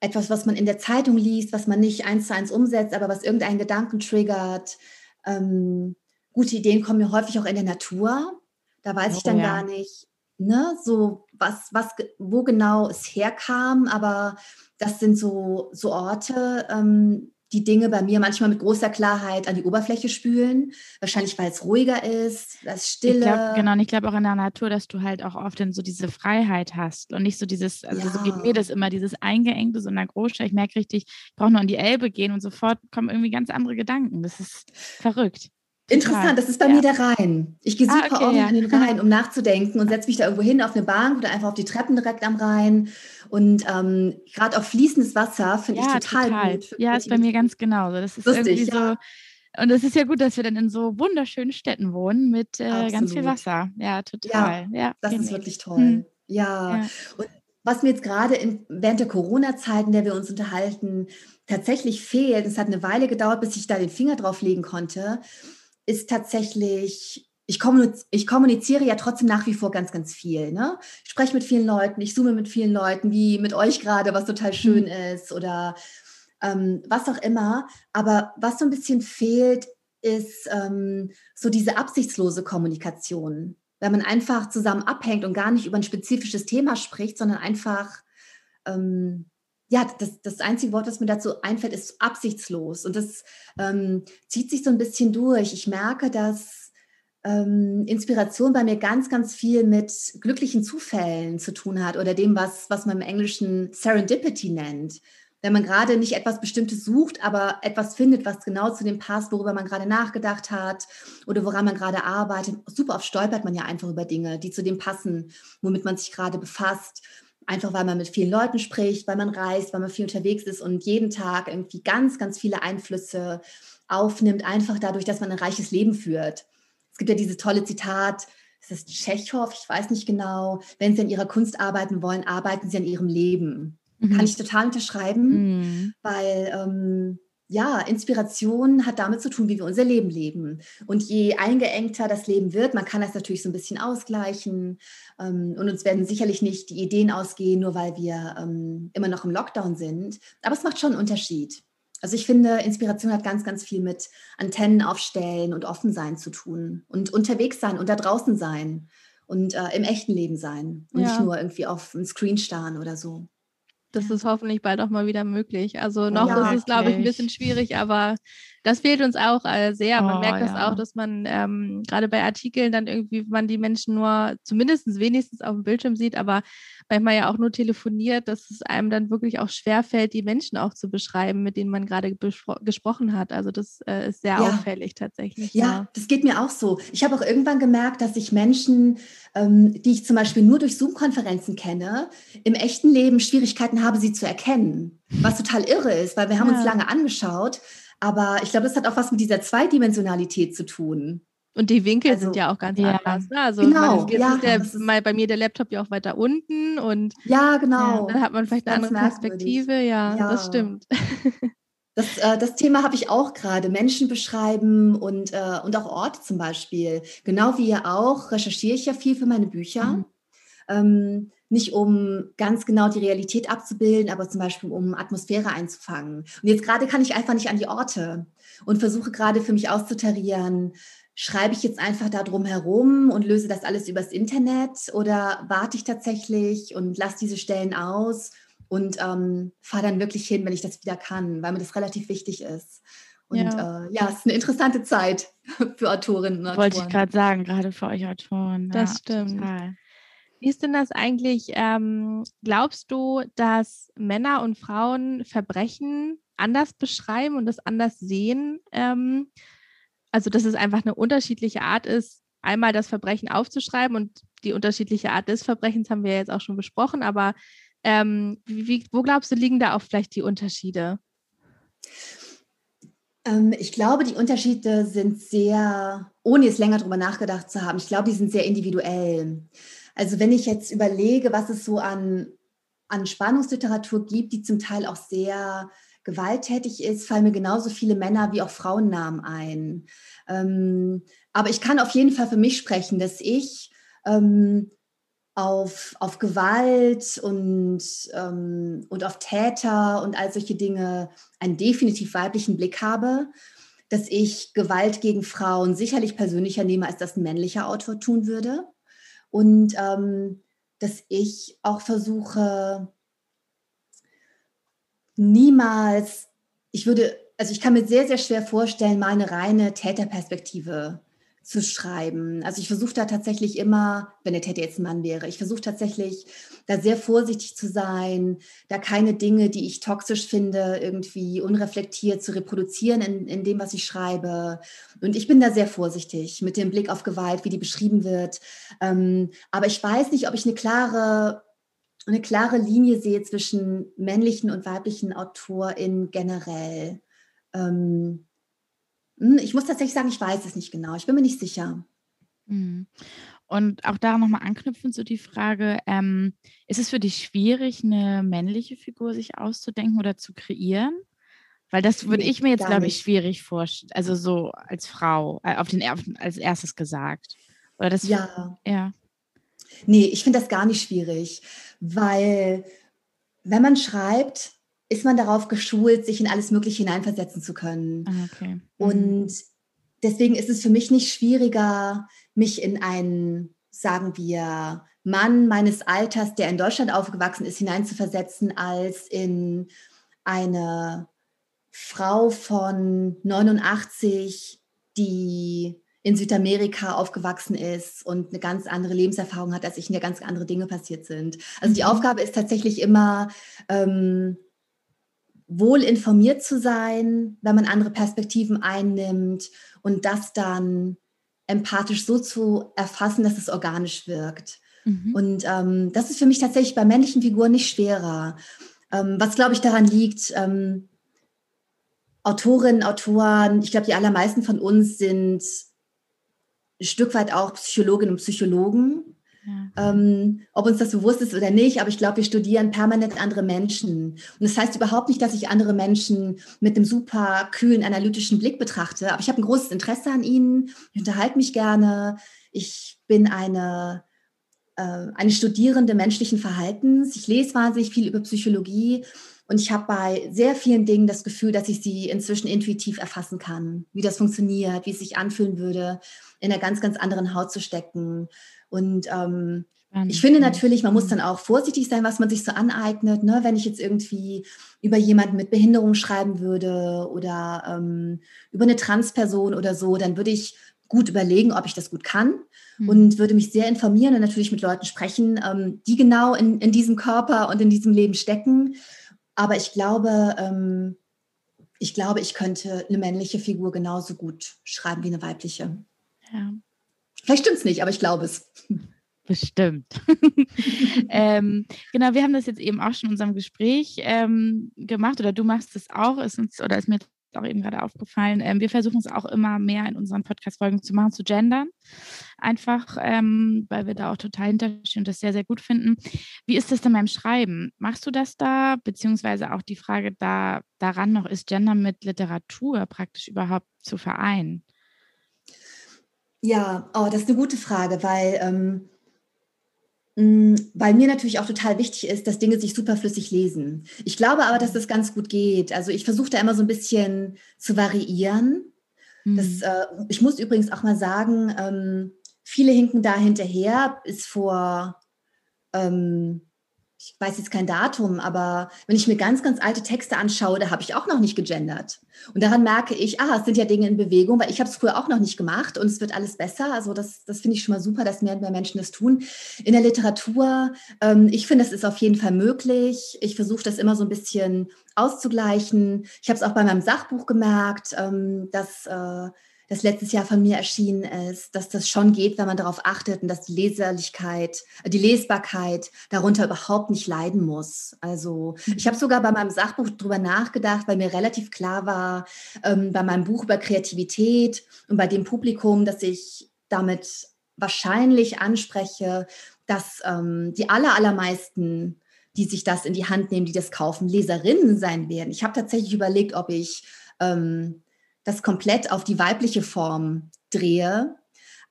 etwas, was man in der Zeitung liest, was man nicht eins zu eins umsetzt, aber was irgendeinen Gedanken triggert. Ähm, gute Ideen kommen mir häufig auch in der Natur. Da weiß oh, ich dann ja. gar nicht, ne, so was, was, wo genau es herkam, aber das sind so, so Orte, ähm, die Dinge bei mir manchmal mit großer Klarheit an die Oberfläche spülen. Wahrscheinlich, weil es ruhiger ist, das Stille. Ich glaub, genau, und ich glaube auch in der Natur, dass du halt auch oft so diese Freiheit hast und nicht so dieses, also ja. so geht mir das immer, dieses Eingeengte so in der Großstadt. Ich merke richtig, ich brauche nur an die Elbe gehen und sofort kommen irgendwie ganz andere Gedanken. Das ist verrückt. Interessant, das ist bei ja. mir der Rhein. Ich gehe super ah, okay, oft ja. an den Rhein, um nachzudenken und setze mich da irgendwo hin auf eine Bank oder einfach auf die Treppen direkt am Rhein. Und ähm, gerade auf fließendes Wasser finde ich total, total. gut. Ja, ist bei mir ganz genauso. Das ist Lustig, irgendwie so. Und es ist ja gut, dass wir dann in so wunderschönen Städten wohnen mit äh, ganz viel Wasser. Ja, total. Ja, das ist wirklich toll. Hm. Ja. Und was mir jetzt gerade während der Corona-Zeit, in der wir uns unterhalten, tatsächlich fehlt, es hat eine Weile gedauert, bis ich da den Finger drauf legen konnte, ist tatsächlich, ich, kommuniz ich kommuniziere ja trotzdem nach wie vor ganz, ganz viel. Ne? Ich spreche mit vielen Leuten, ich zoome mit vielen Leuten, wie mit euch gerade, was total schön mhm. ist oder ähm, was auch immer. Aber was so ein bisschen fehlt, ist ähm, so diese absichtslose Kommunikation. Wenn man einfach zusammen abhängt und gar nicht über ein spezifisches Thema spricht, sondern einfach ähm, ja, das, das einzige Wort, was mir dazu einfällt, ist absichtslos. Und das ähm, zieht sich so ein bisschen durch. Ich merke, dass ähm, Inspiration bei mir ganz, ganz viel mit glücklichen Zufällen zu tun hat oder dem, was, was man im Englischen Serendipity nennt. Wenn man gerade nicht etwas Bestimmtes sucht, aber etwas findet, was genau zu dem passt, worüber man gerade nachgedacht hat oder woran man gerade arbeitet. Super oft stolpert man ja einfach über Dinge, die zu dem passen, womit man sich gerade befasst. Einfach weil man mit vielen Leuten spricht, weil man reist, weil man viel unterwegs ist und jeden Tag irgendwie ganz, ganz viele Einflüsse aufnimmt, einfach dadurch, dass man ein reiches Leben führt. Es gibt ja dieses tolle Zitat, es ist Tschechow, ich weiß nicht genau, wenn Sie an Ihrer Kunst arbeiten wollen, arbeiten Sie an Ihrem Leben. Mhm. Kann ich total unterschreiben, mhm. weil ähm, ja, Inspiration hat damit zu tun, wie wir unser Leben leben. Und je eingeengter das Leben wird, man kann das natürlich so ein bisschen ausgleichen. Ähm, und uns werden sicherlich nicht die Ideen ausgehen, nur weil wir ähm, immer noch im Lockdown sind. Aber es macht schon einen Unterschied. Also ich finde, Inspiration hat ganz, ganz viel mit Antennen aufstellen und offen sein zu tun. Und unterwegs sein und da draußen sein und äh, im echten Leben sein. Und ja. nicht nur irgendwie auf einen Screen starren oder so das ist hoffentlich bald auch mal wieder möglich. Also noch ja, ist es, glaube ich, ein bisschen schwierig, aber das fehlt uns auch äh, sehr. Man oh, merkt das ja. auch, dass man ähm, gerade bei Artikeln dann irgendwie, man die Menschen nur zumindest wenigstens auf dem Bildschirm sieht, aber manchmal ja auch nur telefoniert, dass es einem dann wirklich auch schwerfällt, die Menschen auch zu beschreiben, mit denen man gerade gesprochen hat. Also das äh, ist sehr ja. auffällig tatsächlich. Ja, ja, das geht mir auch so. Ich habe auch irgendwann gemerkt, dass ich Menschen, ähm, die ich zum Beispiel nur durch Zoom-Konferenzen kenne, im echten Leben Schwierigkeiten habe, sie zu erkennen. Was total irre ist, weil wir haben ja. uns lange angeschaut. Aber ich glaube, das hat auch was mit dieser Zweidimensionalität zu tun. Und die Winkel also, sind ja auch ganz ja. anders. Ne? Also genau, jetzt ja, ist, der, ist mal bei mir der Laptop ja auch weiter unten und ja, genau. Ja, dann hat man vielleicht eine andere Perspektive. Ja, ja, das stimmt. Das, äh, das Thema habe ich auch gerade. Menschen beschreiben und, äh, und auch Orte zum Beispiel. Genau wie ihr auch, recherchiere ich ja viel für meine Bücher. Mhm. Ähm, nicht um ganz genau die Realität abzubilden, aber zum Beispiel um Atmosphäre einzufangen. Und jetzt gerade kann ich einfach nicht an die Orte und versuche gerade für mich auszutarieren, schreibe ich jetzt einfach da drum herum und löse das alles übers Internet oder warte ich tatsächlich und lasse diese Stellen aus und ähm, fahre dann wirklich hin, wenn ich das wieder kann, weil mir das relativ wichtig ist. Und ja, äh, ja es ist eine interessante Zeit für Autorinnen und Autoren. Wollte ich gerade sagen, gerade für euch Autoren. Das ja, stimmt. Total. Wie ist denn das eigentlich? Ähm, glaubst du, dass Männer und Frauen Verbrechen anders beschreiben und das anders sehen? Ähm, also dass es einfach eine unterschiedliche Art ist, einmal das Verbrechen aufzuschreiben und die unterschiedliche Art des Verbrechens haben wir jetzt auch schon besprochen, aber ähm, wie, wo glaubst du, liegen da auch vielleicht die Unterschiede? Ähm, ich glaube, die Unterschiede sind sehr, ohne jetzt länger darüber nachgedacht zu haben, ich glaube, die sind sehr individuell. Also wenn ich jetzt überlege, was es so an, an Spannungsliteratur gibt, die zum Teil auch sehr gewalttätig ist, fallen mir genauso viele Männer wie auch Frauennamen ein. Ähm, aber ich kann auf jeden Fall für mich sprechen, dass ich ähm, auf, auf Gewalt und, ähm, und auf Täter und all solche Dinge einen definitiv weiblichen Blick habe, dass ich Gewalt gegen Frauen sicherlich persönlicher nehme, als das ein männlicher Autor tun würde. Und ähm, dass ich auch versuche, niemals, ich würde, also ich kann mir sehr, sehr schwer vorstellen, mal eine reine Täterperspektive zu schreiben. Also ich versuche da tatsächlich immer, wenn der Täter jetzt ein Mann wäre, ich versuche tatsächlich da sehr vorsichtig zu sein, da keine Dinge, die ich toxisch finde, irgendwie unreflektiert zu reproduzieren in, in dem, was ich schreibe. Und ich bin da sehr vorsichtig mit dem Blick auf Gewalt, wie die beschrieben wird. Ähm, aber ich weiß nicht, ob ich eine klare eine klare Linie sehe zwischen männlichen und weiblichen AutorInnen generell. Ähm, hm, ich muss tatsächlich sagen, ich weiß es nicht genau. Ich bin mir nicht sicher. Mhm. Und auch daran nochmal anknüpfend zu die Frage, ähm, ist es für dich schwierig, eine männliche Figur sich auszudenken oder zu kreieren? Weil das würde nee, ich mir jetzt, glaube ich, schwierig vorstellen. Also so als Frau, äh, auf den als erstes gesagt. Oder das ja. ja. Nee, ich finde das gar nicht schwierig, weil wenn man schreibt, ist man darauf geschult, sich in alles Mögliche hineinversetzen zu können. Ah, okay. Mhm. Und deswegen ist es für mich nicht schwieriger, mich in einen, sagen wir, Mann meines Alters, der in Deutschland aufgewachsen ist, hineinzuversetzen, als in eine Frau von 89, die in Südamerika aufgewachsen ist und eine ganz andere Lebenserfahrung hat, als ich, in der ganz andere Dinge passiert sind. Also die mhm. Aufgabe ist tatsächlich immer, ähm, wohl informiert zu sein, wenn man andere Perspektiven einnimmt und das dann empathisch so zu erfassen, dass es organisch wirkt. Mhm. Und ähm, das ist für mich tatsächlich bei männlichen Figuren nicht schwerer. Ähm, was, glaube ich, daran liegt, ähm, Autorinnen, Autoren, ich glaube, die allermeisten von uns sind ein Stück weit auch Psychologinnen und Psychologen. Ähm, ob uns das bewusst ist oder nicht, aber ich glaube, wir studieren permanent andere Menschen. Und das heißt überhaupt nicht, dass ich andere Menschen mit einem super kühlen, analytischen Blick betrachte, aber ich habe ein großes Interesse an ihnen, ich unterhalte mich gerne, ich bin eine, äh, eine Studierende menschlichen Verhaltens, ich lese wahnsinnig viel über Psychologie und ich habe bei sehr vielen Dingen das Gefühl, dass ich sie inzwischen intuitiv erfassen kann, wie das funktioniert, wie es sich anfühlen würde, in einer ganz, ganz anderen Haut zu stecken. Und ähm, ich finde natürlich, man muss dann auch vorsichtig sein, was man sich so aneignet. Ne? Wenn ich jetzt irgendwie über jemanden mit Behinderung schreiben würde oder ähm, über eine Transperson oder so, dann würde ich gut überlegen, ob ich das gut kann mhm. und würde mich sehr informieren und natürlich mit Leuten sprechen, ähm, die genau in, in diesem Körper und in diesem Leben stecken. Aber ich glaube, ähm, ich glaube, ich könnte eine männliche Figur genauso gut schreiben wie eine weibliche. Ja. Vielleicht stimmt es nicht, aber ich glaube es. Bestimmt. ähm, genau, wir haben das jetzt eben auch schon in unserem Gespräch ähm, gemacht oder du machst es auch, ist uns, oder ist mir auch eben gerade aufgefallen. Ähm, wir versuchen es auch immer mehr in unseren Podcast-Folgen zu machen, zu gendern. Einfach, ähm, weil wir da auch total hinterstehen und das sehr, sehr gut finden. Wie ist das denn beim Schreiben? Machst du das da? Beziehungsweise auch die Frage da, daran noch, ist Gender mit Literatur praktisch überhaupt zu vereinen? Ja, oh, das ist eine gute Frage, weil, ähm, mh, weil mir natürlich auch total wichtig ist, dass Dinge sich superflüssig lesen. Ich glaube aber, dass das ganz gut geht. Also ich versuche da immer so ein bisschen zu variieren. Mhm. Das, äh, ich muss übrigens auch mal sagen, ähm, viele hinken da hinterher. Ist vor ähm, ich weiß jetzt kein Datum, aber wenn ich mir ganz, ganz alte Texte anschaue, da habe ich auch noch nicht gegendert. Und daran merke ich, ah, es sind ja Dinge in Bewegung, weil ich habe es früher auch noch nicht gemacht und es wird alles besser. Also das, das finde ich schon mal super, dass mehr und mehr Menschen das tun. In der Literatur, ähm, ich finde, es ist auf jeden Fall möglich. Ich versuche das immer so ein bisschen auszugleichen. Ich habe es auch bei meinem Sachbuch gemerkt, ähm, dass äh, das letztes Jahr von mir erschienen ist, dass das schon geht, wenn man darauf achtet und dass die Leserlichkeit, die Lesbarkeit darunter überhaupt nicht leiden muss. Also mhm. ich habe sogar bei meinem Sachbuch darüber nachgedacht, weil mir relativ klar war, ähm, bei meinem Buch über Kreativität und bei dem Publikum, dass ich damit wahrscheinlich anspreche, dass ähm, die aller, allermeisten die sich das in die Hand nehmen, die das kaufen, Leserinnen sein werden. Ich habe tatsächlich überlegt, ob ich ähm, das komplett auf die weibliche Form drehe.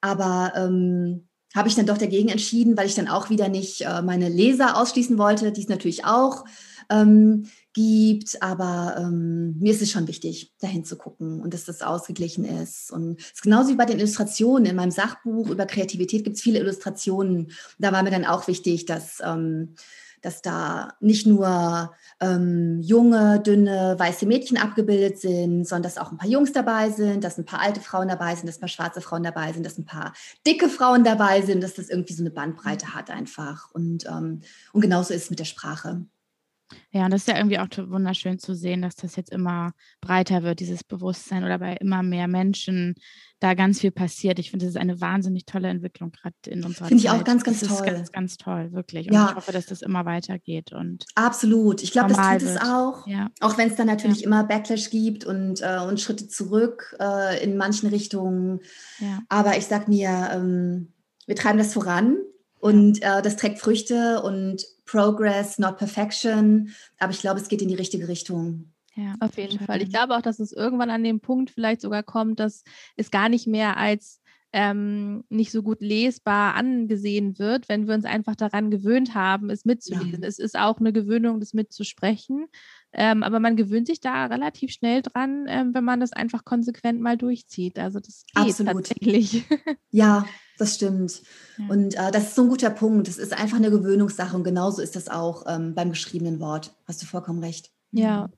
Aber ähm, habe ich dann doch dagegen entschieden, weil ich dann auch wieder nicht äh, meine Leser ausschließen wollte, die es natürlich auch ähm, gibt. Aber ähm, mir ist es schon wichtig, dahin zu gucken und dass das ausgeglichen ist. Und es ist genauso wie bei den Illustrationen. In meinem Sachbuch über Kreativität gibt es viele Illustrationen. Da war mir dann auch wichtig, dass, ähm, dass da nicht nur ähm, junge, dünne, weiße Mädchen abgebildet sind, sondern dass auch ein paar Jungs dabei sind, dass ein paar alte Frauen dabei sind, dass ein paar schwarze Frauen dabei sind, dass ein paar dicke Frauen dabei sind, dass das irgendwie so eine Bandbreite hat einfach. Und, ähm, und genauso ist es mit der Sprache. Ja, und das ist ja irgendwie auch wunderschön zu sehen, dass das jetzt immer breiter wird, dieses Bewusstsein oder bei immer mehr Menschen da ganz viel passiert. Ich finde, das ist eine wahnsinnig tolle Entwicklung gerade in unserer Finde ich auch ganz, ganz das toll. Ist ganz, ganz toll, wirklich. Und ja. ich hoffe, dass das immer weitergeht. Und Absolut. Ich glaube, das tut wird. es auch. Ja. Auch wenn es dann natürlich ja. immer Backlash gibt und, äh, und Schritte zurück äh, in manchen Richtungen. Aber ich sage mir, ähm, wir treiben das voran und äh, das trägt Früchte und Progress, not Perfection. Aber ich glaube, es geht in die richtige Richtung. Ja, auf jeden Fall. Ich glaube auch, dass es irgendwann an dem Punkt vielleicht sogar kommt, dass es gar nicht mehr als ähm, nicht so gut lesbar angesehen wird, wenn wir uns einfach daran gewöhnt haben, es mitzulesen. Ja. Es ist auch eine Gewöhnung, das mitzusprechen. Ähm, aber man gewöhnt sich da relativ schnell dran, ähm, wenn man das einfach konsequent mal durchzieht. Also das geht Absolut. tatsächlich. Ja, das stimmt. Ja. Und äh, das ist so ein guter Punkt. Das ist einfach eine Gewöhnungssache und genauso ist das auch ähm, beim geschriebenen Wort. Hast du vollkommen recht. Ja.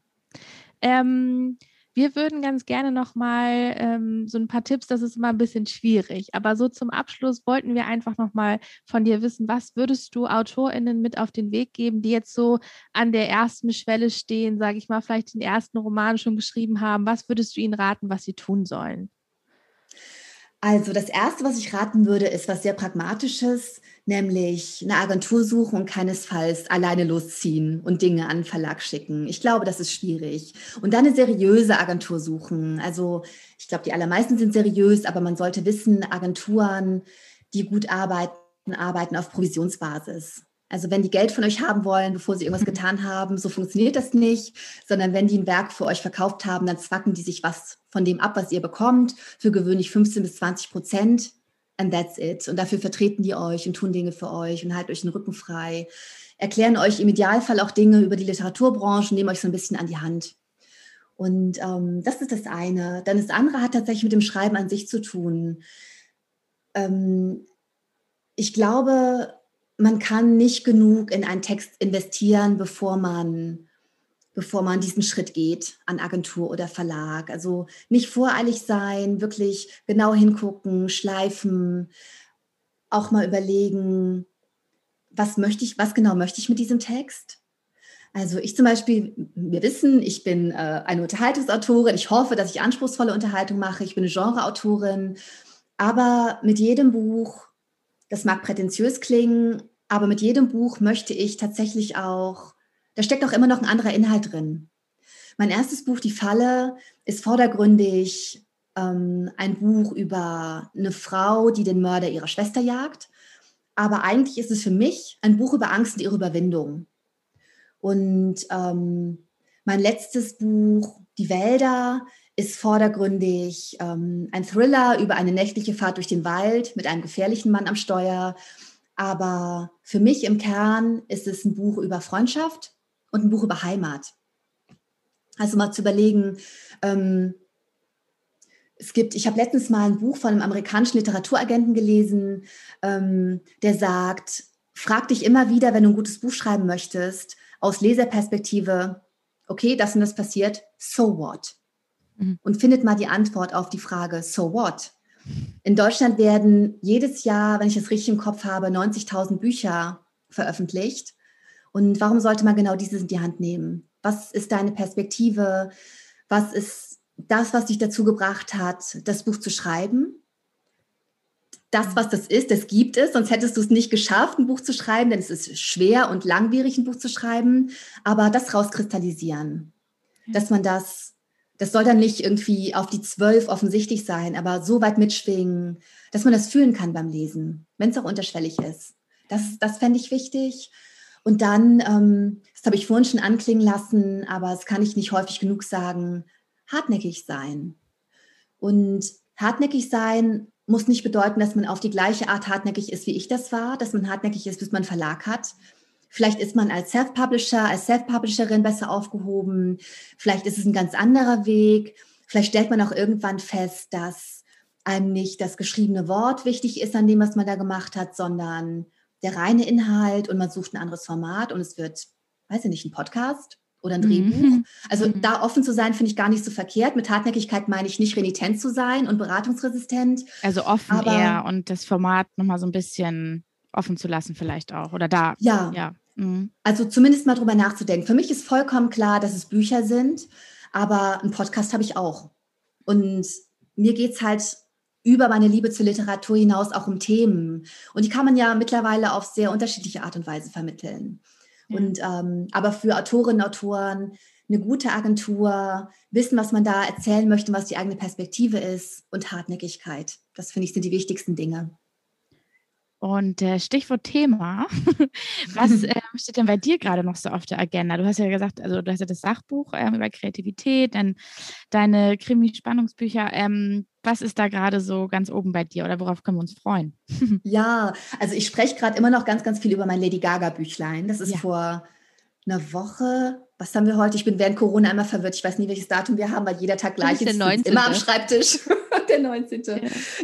Ähm, wir würden ganz gerne noch mal ähm, so ein paar Tipps, das ist immer ein bisschen schwierig, aber so zum Abschluss wollten wir einfach noch mal von dir wissen, was würdest du AutorInnen mit auf den Weg geben, die jetzt so an der ersten Schwelle stehen, sage ich mal, vielleicht den ersten Roman schon geschrieben haben, was würdest du ihnen raten, was sie tun sollen? Also das Erste, was ich raten würde, ist was sehr Pragmatisches, nämlich eine Agentur suchen und keinesfalls alleine losziehen und Dinge an den Verlag schicken. Ich glaube, das ist schwierig. Und dann eine seriöse Agentur suchen. Also ich glaube, die allermeisten sind seriös, aber man sollte wissen, Agenturen, die gut arbeiten, arbeiten auf Provisionsbasis. Also wenn die Geld von euch haben wollen, bevor sie irgendwas getan haben, so funktioniert das nicht, sondern wenn die ein Werk für euch verkauft haben, dann zwacken die sich was von dem ab, was ihr bekommt, für gewöhnlich 15 bis 20 Prozent. And that's it. Und dafür vertreten die euch und tun Dinge für euch und halten euch den Rücken frei, erklären euch im Idealfall auch Dinge über die Literaturbranche, nehmen euch so ein bisschen an die Hand. Und ähm, das ist das eine. Dann das andere hat tatsächlich mit dem Schreiben an sich zu tun. Ähm, ich glaube, man kann nicht genug in einen Text investieren, bevor man, bevor man diesen Schritt geht an Agentur oder Verlag. Also nicht voreilig sein, wirklich genau hingucken, schleifen, auch mal überlegen, was möchte ich, was genau möchte ich mit diesem Text? Also ich zum Beispiel, wir wissen, ich bin äh, eine Unterhaltungsautorin. Ich hoffe, dass ich anspruchsvolle Unterhaltung mache. Ich bin eine Genreautorin. Aber mit jedem Buch das mag prätentiös klingen, aber mit jedem Buch möchte ich tatsächlich auch, da steckt auch immer noch ein anderer Inhalt drin. Mein erstes Buch, Die Falle, ist vordergründig ähm, ein Buch über eine Frau, die den Mörder ihrer Schwester jagt. Aber eigentlich ist es für mich ein Buch über Angst und ihre Überwindung. Und ähm, mein letztes Buch, Die Wälder, ist vordergründig ähm, ein Thriller über eine nächtliche Fahrt durch den Wald mit einem gefährlichen Mann am Steuer. Aber für mich im Kern ist es ein Buch über Freundschaft und ein Buch über Heimat. Also mal zu überlegen, ähm, es gibt, ich habe letztens mal ein Buch von einem amerikanischen Literaturagenten gelesen, ähm, der sagt, frag dich immer wieder, wenn du ein gutes Buch schreiben möchtest, aus Leserperspektive, okay, das und das passiert, so what? Mhm. und findet mal die Antwort auf die Frage, so what? In Deutschland werden jedes Jahr, wenn ich das richtig im Kopf habe, 90.000 Bücher veröffentlicht. Und warum sollte man genau dieses in die Hand nehmen? Was ist deine Perspektive? Was ist das, was dich dazu gebracht hat, das Buch zu schreiben? Das, was das ist, das gibt es, sonst hättest du es nicht geschafft, ein Buch zu schreiben, denn es ist schwer und langwierig, ein Buch zu schreiben. Aber das rauskristallisieren, dass man das das soll dann nicht irgendwie auf die zwölf offensichtlich sein, aber so weit mitschwingen, dass man das fühlen kann beim Lesen, wenn es auch unterschwellig ist. Das, das fände ich wichtig. Und dann, ähm, das habe ich vorhin schon anklingen lassen, aber das kann ich nicht häufig genug sagen, hartnäckig sein. Und hartnäckig sein muss nicht bedeuten, dass man auf die gleiche Art hartnäckig ist, wie ich das war, dass man hartnäckig ist, bis man einen Verlag hat, Vielleicht ist man als Self-Publisher, als Self-Publisherin besser aufgehoben. Vielleicht ist es ein ganz anderer Weg. Vielleicht stellt man auch irgendwann fest, dass einem nicht das geschriebene Wort wichtig ist an dem, was man da gemacht hat, sondern der reine Inhalt und man sucht ein anderes Format und es wird, weiß ich nicht, ein Podcast oder ein Mhm. Drehbuch. Also Mhm. da offen zu sein, finde ich gar nicht so verkehrt. Mit Hartnäckigkeit meine ich nicht renitent zu sein und beratungsresistent. Also offen Aber- eher und das Format nochmal so ein bisschen offen zu lassen vielleicht auch. Oder da. Ja, Ja. Mhm. also zumindest mal drüber nachzudenken. Für mich ist vollkommen klar, dass es Bücher sind, aber einen Podcast habe ich auch. Und mir geht es halt über meine Liebe zur Literatur hinaus auch um Themen. Und die kann man ja mittlerweile auf sehr unterschiedliche Art und Weise vermitteln. Ja. Und ähm, aber für Autorinnen und Autoren eine gute Agentur, wissen, was man da erzählen möchte, was die eigene Perspektive ist und Hartnäckigkeit. Das finde ich sind die wichtigsten Dinge. Und äh, Stichwort Thema. Was äh, steht denn bei dir gerade noch so auf der Agenda? Du hast ja gesagt, also du hast ja das Sachbuch ähm, über Kreativität, dann deine Krimi-Spannungsbücher. Ähm, was ist da gerade so ganz oben bei dir oder worauf können wir uns freuen? Ja, also ich spreche gerade immer noch ganz, ganz viel über mein Lady Gaga Büchlein. Das ist Ja. vor einer Woche. Was haben wir heute? Ich bin während Corona immer verwirrt. Ich weiß nie, welches Datum wir haben, weil jeder Tag gleich ist der ist. Ich sitze 19.. Immer am Schreibtisch. Der 19.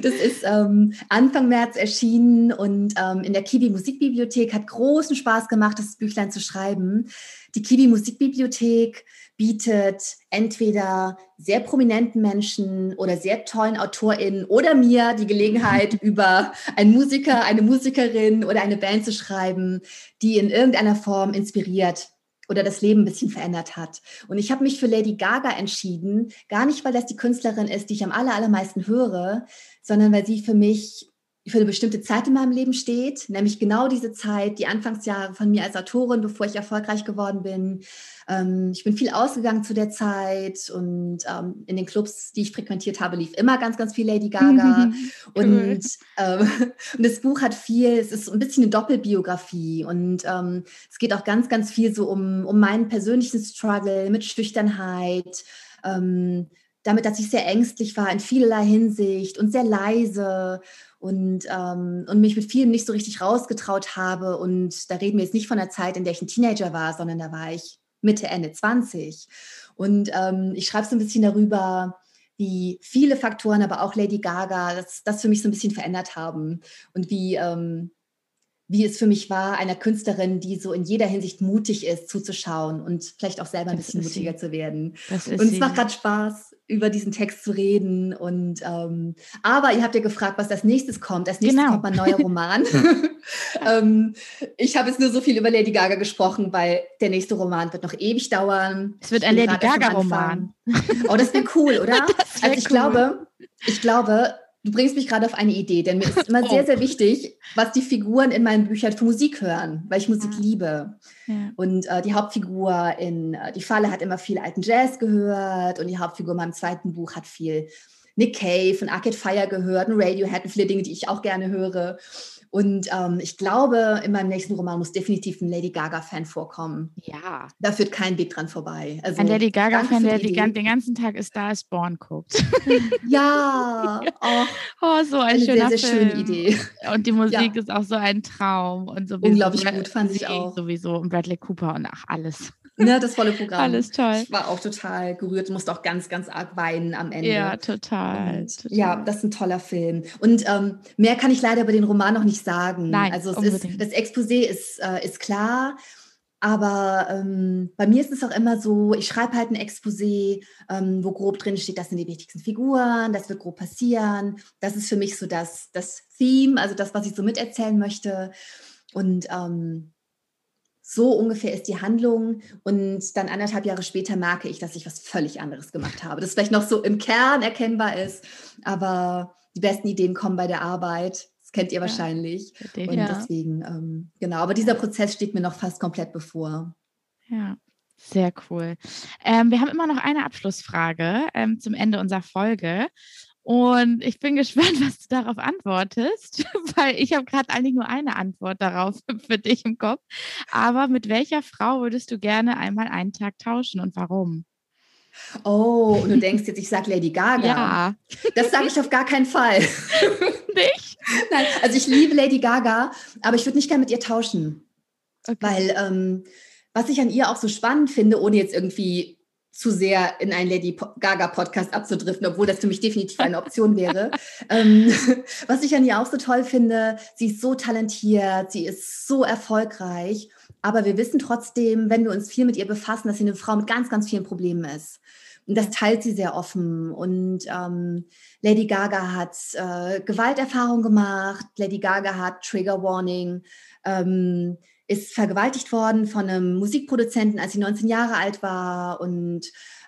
Das ist ähm, Anfang März erschienen und ähm, in der Kiwi Musikbibliothek hat großen Spaß gemacht, das Büchlein zu schreiben. Die Kiwi Musikbibliothek bietet entweder sehr prominenten Menschen oder sehr tollen AutorInnen oder mir die Gelegenheit, über einen Musiker, eine Musikerin oder eine Band zu schreiben, die in irgendeiner Form inspiriert oder das Leben ein bisschen verändert hat. Und ich habe mich für Lady Gaga entschieden, gar nicht, weil das die Künstlerin ist, die ich am aller, allermeisten höre, sondern weil sie für mich für eine bestimmte Zeit in meinem Leben steht, nämlich genau diese Zeit, die Anfangsjahre von mir als Autorin, bevor ich erfolgreich geworden bin. Ähm, ich bin viel ausgegangen zu der Zeit und ähm, in den Clubs, die ich frequentiert habe, lief immer ganz, ganz viel Lady Gaga. Cool. Und, ähm, und das Buch hat viel, es ist ein bisschen eine Doppelbiografie und ähm, es geht auch ganz, ganz viel so um, um meinen persönlichen Struggle mit Schüchternheit, ähm, damit, dass ich sehr ängstlich war in vielerlei Hinsicht und sehr leise und, ähm, und mich mit vielem nicht so richtig rausgetraut habe. Und da reden wir jetzt nicht von der Zeit, in der ich ein Teenager war, sondern da war ich Mitte, Ende 20. Und ähm, ich schreibe so ein bisschen darüber, wie viele Faktoren, aber auch Lady Gaga, das, das für mich so ein bisschen verändert haben und wie, ähm, wie es für mich war, einer Künstlerin, die so in jeder Hinsicht mutig ist, zuzuschauen und vielleicht auch selber ein Das bisschen ist sie. mutiger zu werden. Und es sie. macht gerade Spaß, über diesen Text zu reden. Und ähm, aber ihr habt ja gefragt, was als nächstes kommt. Als nächstes Genau. kommt mein neuer Roman. ähm, ich habe jetzt nur so viel über Lady Gaga gesprochen, weil der nächste Roman wird noch ewig dauern. es wird ein Lady Gaga-Roman. Anfang. Oh, das wäre cool, oder? Wär also ich cool. glaube, ich glaube, du bringst mich gerade auf eine Idee, denn mir ist immer Oh. sehr, sehr wichtig, was die Figuren in meinen Büchern für Musik hören, weil ich Musik Ah. liebe. Ja. Und äh, die Hauptfigur in äh, Die Falle hat immer viel alten Jazz gehört und die Hauptfigur in meinem zweiten Buch hat viel Nick Cave und Arcade Fire gehört und Radiohead und viele Dinge, die ich auch gerne höre. Und ähm, ich glaube, in meinem nächsten Roman muss definitiv ein Lady Gaga-Fan vorkommen. ja. Da führt kein Weg dran vorbei. Also, Ein Lady Gaga-Fan, der die den ganzen Tag ist da, ist Born guckt. Ja, oh, Oh, so ein eine schöner sehr, sehr schöne Film. Idee. Und die Musik ist auch so ein Traum. Und sowieso Unglaublich gut, fand ich auch. Sowieso. Und Bradley Cooper und ach, alles. Ne, das volle Programm. Alles toll. Ich war auch total gerührt, musste auch ganz, ganz arg weinen am Ende. Ja, total. Und, total. ja, das ist ein toller Film. Und ähm, mehr kann ich leider über den Roman noch nicht sagen. Nein, also ist, das Exposé ist, äh, ist klar, aber ähm, bei mir ist es auch immer so, ich schreibe halt ein Exposé, ähm, wo grob drin steht, das sind die wichtigsten Figuren, das wird grob passieren. Das ist für mich so das, das Theme, also das, was ich so miterzählen möchte. Und ähm, so ungefähr ist die Handlung und dann anderthalb Jahre später merke ich, dass ich was völlig anderes gemacht habe. Das vielleicht noch so im Kern erkennbar ist, aber die besten Ideen kommen bei der Arbeit. Das kennt ihr Ja. wahrscheinlich. Und. Ja. deswegen, ähm, genau, aber dieser Prozess steht mir noch fast komplett bevor. Ja, sehr cool. Ähm, wir haben immer noch eine Abschlussfrage ähm, zum Ende unserer Folge. Und ich bin gespannt, was du darauf antwortest, weil ich habe gerade eigentlich nur eine Antwort darauf für dich im Kopf. Aber mit welcher Frau würdest du gerne einmal einen Tag tauschen und warum? Oh, und du denkst jetzt, ich sage Lady Gaga. Ja, Das sage ich auf gar keinen Fall. nicht? Nein, also ich liebe Lady Gaga, aber ich würde nicht gerne mit ihr tauschen. Okay. Weil ähm, was ich an ihr auch so spannend finde, ohne jetzt irgendwie zu sehr in einen Lady Gaga Podcast abzudriften, obwohl das für mich definitiv eine Option wäre. ähm, was ich an ihr auch so toll finde, sie ist so talentiert, sie ist so erfolgreich, aber wir wissen trotzdem, wenn wir uns viel mit ihr befassen, dass sie eine Frau mit ganz, ganz vielen Problemen ist. Und das teilt sie sehr offen. Und ähm, Lady Gaga hat äh, Gewalterfahrung gemacht, Lady Gaga hat Trigger Warning. Ähm, ist vergewaltigt worden von einem Musikproduzenten, als sie 19 Jahre alt war und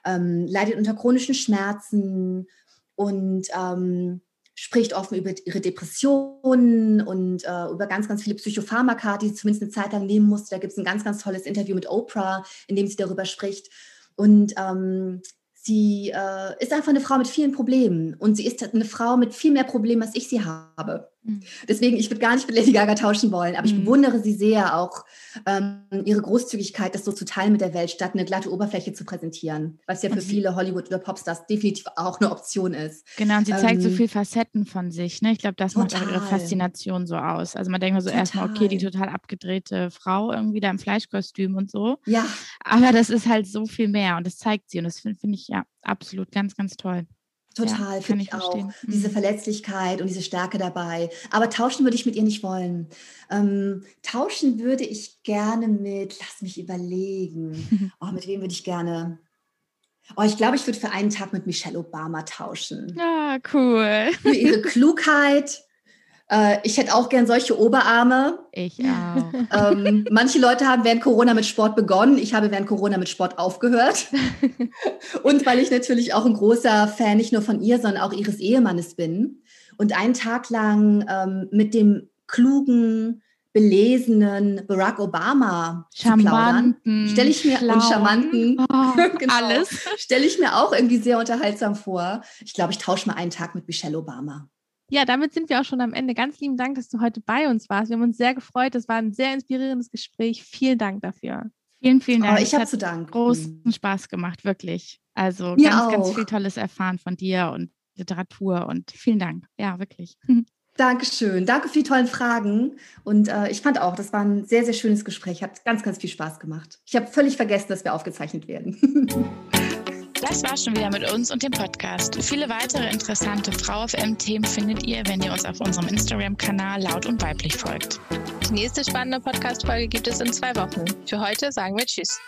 ähm, leidet unter chronischen Schmerzen und ähm, spricht offen über ihre Depressionen und äh, über ganz, ganz viele Psychopharmaka, die sie zumindest eine Zeit lang nehmen musste. Da gibt es ein ganz, ganz tolles Interview mit Oprah, in dem sie darüber spricht. Und ähm, sie äh, ist einfach eine Frau mit vielen Problemen und sie ist eine Frau mit viel mehr Problemen, als ich sie habe. Mhm. Deswegen, ich würde gar nicht mit Lady Gaga tauschen wollen, aber ich mhm. bewundere sie sehr auch, ähm, ihre Großzügigkeit, das so zu teilen mit der Welt, statt eine glatte Oberfläche zu präsentieren, was ja für viele Hollywood- oder Popstars definitiv auch eine Option ist. Genau, und sie zeigt ähm, so viele Facetten von sich. Ne? Ich glaube, das total. macht auch ihre Faszination so aus. Also man denkt mal so erstmal, okay, die total abgedrehte Frau irgendwie da im Fleischkostüm und so. Ja. Aber das ist halt so viel mehr und das zeigt sie und das finde find ich ja absolut ganz, ganz toll. Total, ja, finde ich, ich auch. Mhm. Diese Verletzlichkeit und diese Stärke dabei. Aber tauschen würde ich mit ihr nicht wollen. Ähm, tauschen würde ich gerne mit, lass mich überlegen. Oh, mit wem würde ich gerne? Oh, ich glaube, ich würde für einen Tag mit Michelle Obama tauschen. Ah, cool. Für ihre Klugheit, äh, ich hätte auch gern solche Oberarme. Ich auch. Ähm, manche Leute haben während Corona mit Sport begonnen. Ich habe während Corona mit Sport aufgehört. und weil ich natürlich auch ein großer Fan nicht nur von ihr, sondern auch ihres Ehemannes bin. Und einen Tag lang ähm, mit dem klugen, belesenen Barack Obama charmanten, stelle ich mir schlau. und charmanten oh, genau, alles stelle ich mir auch irgendwie sehr unterhaltsam vor. Ich glaube, ich tausche mal einen Tag mit Michelle Obama. Ja, damit sind wir auch schon am Ende. Ganz lieben Dank, dass du heute bei uns warst. Wir haben uns sehr gefreut. Es war ein sehr inspirierendes Gespräch. Vielen Dank dafür. Vielen, vielen Dank. Oh, ich habe zu danken. Großen Spaß gemacht, wirklich. Also Mir ganz, auch. ganz viel Tolles erfahren von dir und Literatur und vielen Dank. Ja, wirklich. Dankeschön. Danke für die tollen Fragen. Und äh, ich fand auch, das war ein sehr, sehr schönes Gespräch. Hat ganz, ganz viel Spaß gemacht. Ich habe völlig vergessen, dass wir aufgezeichnet werden. Das war schon wieder mit uns und dem Podcast. Viele weitere interessante Frau FM-Themen findet ihr, wenn ihr uns auf unserem Instagram-Kanal laut und weiblich folgt. Die nächste spannende Podcast-Folge gibt es in zwei Wochen. Für heute sagen wir Tschüss.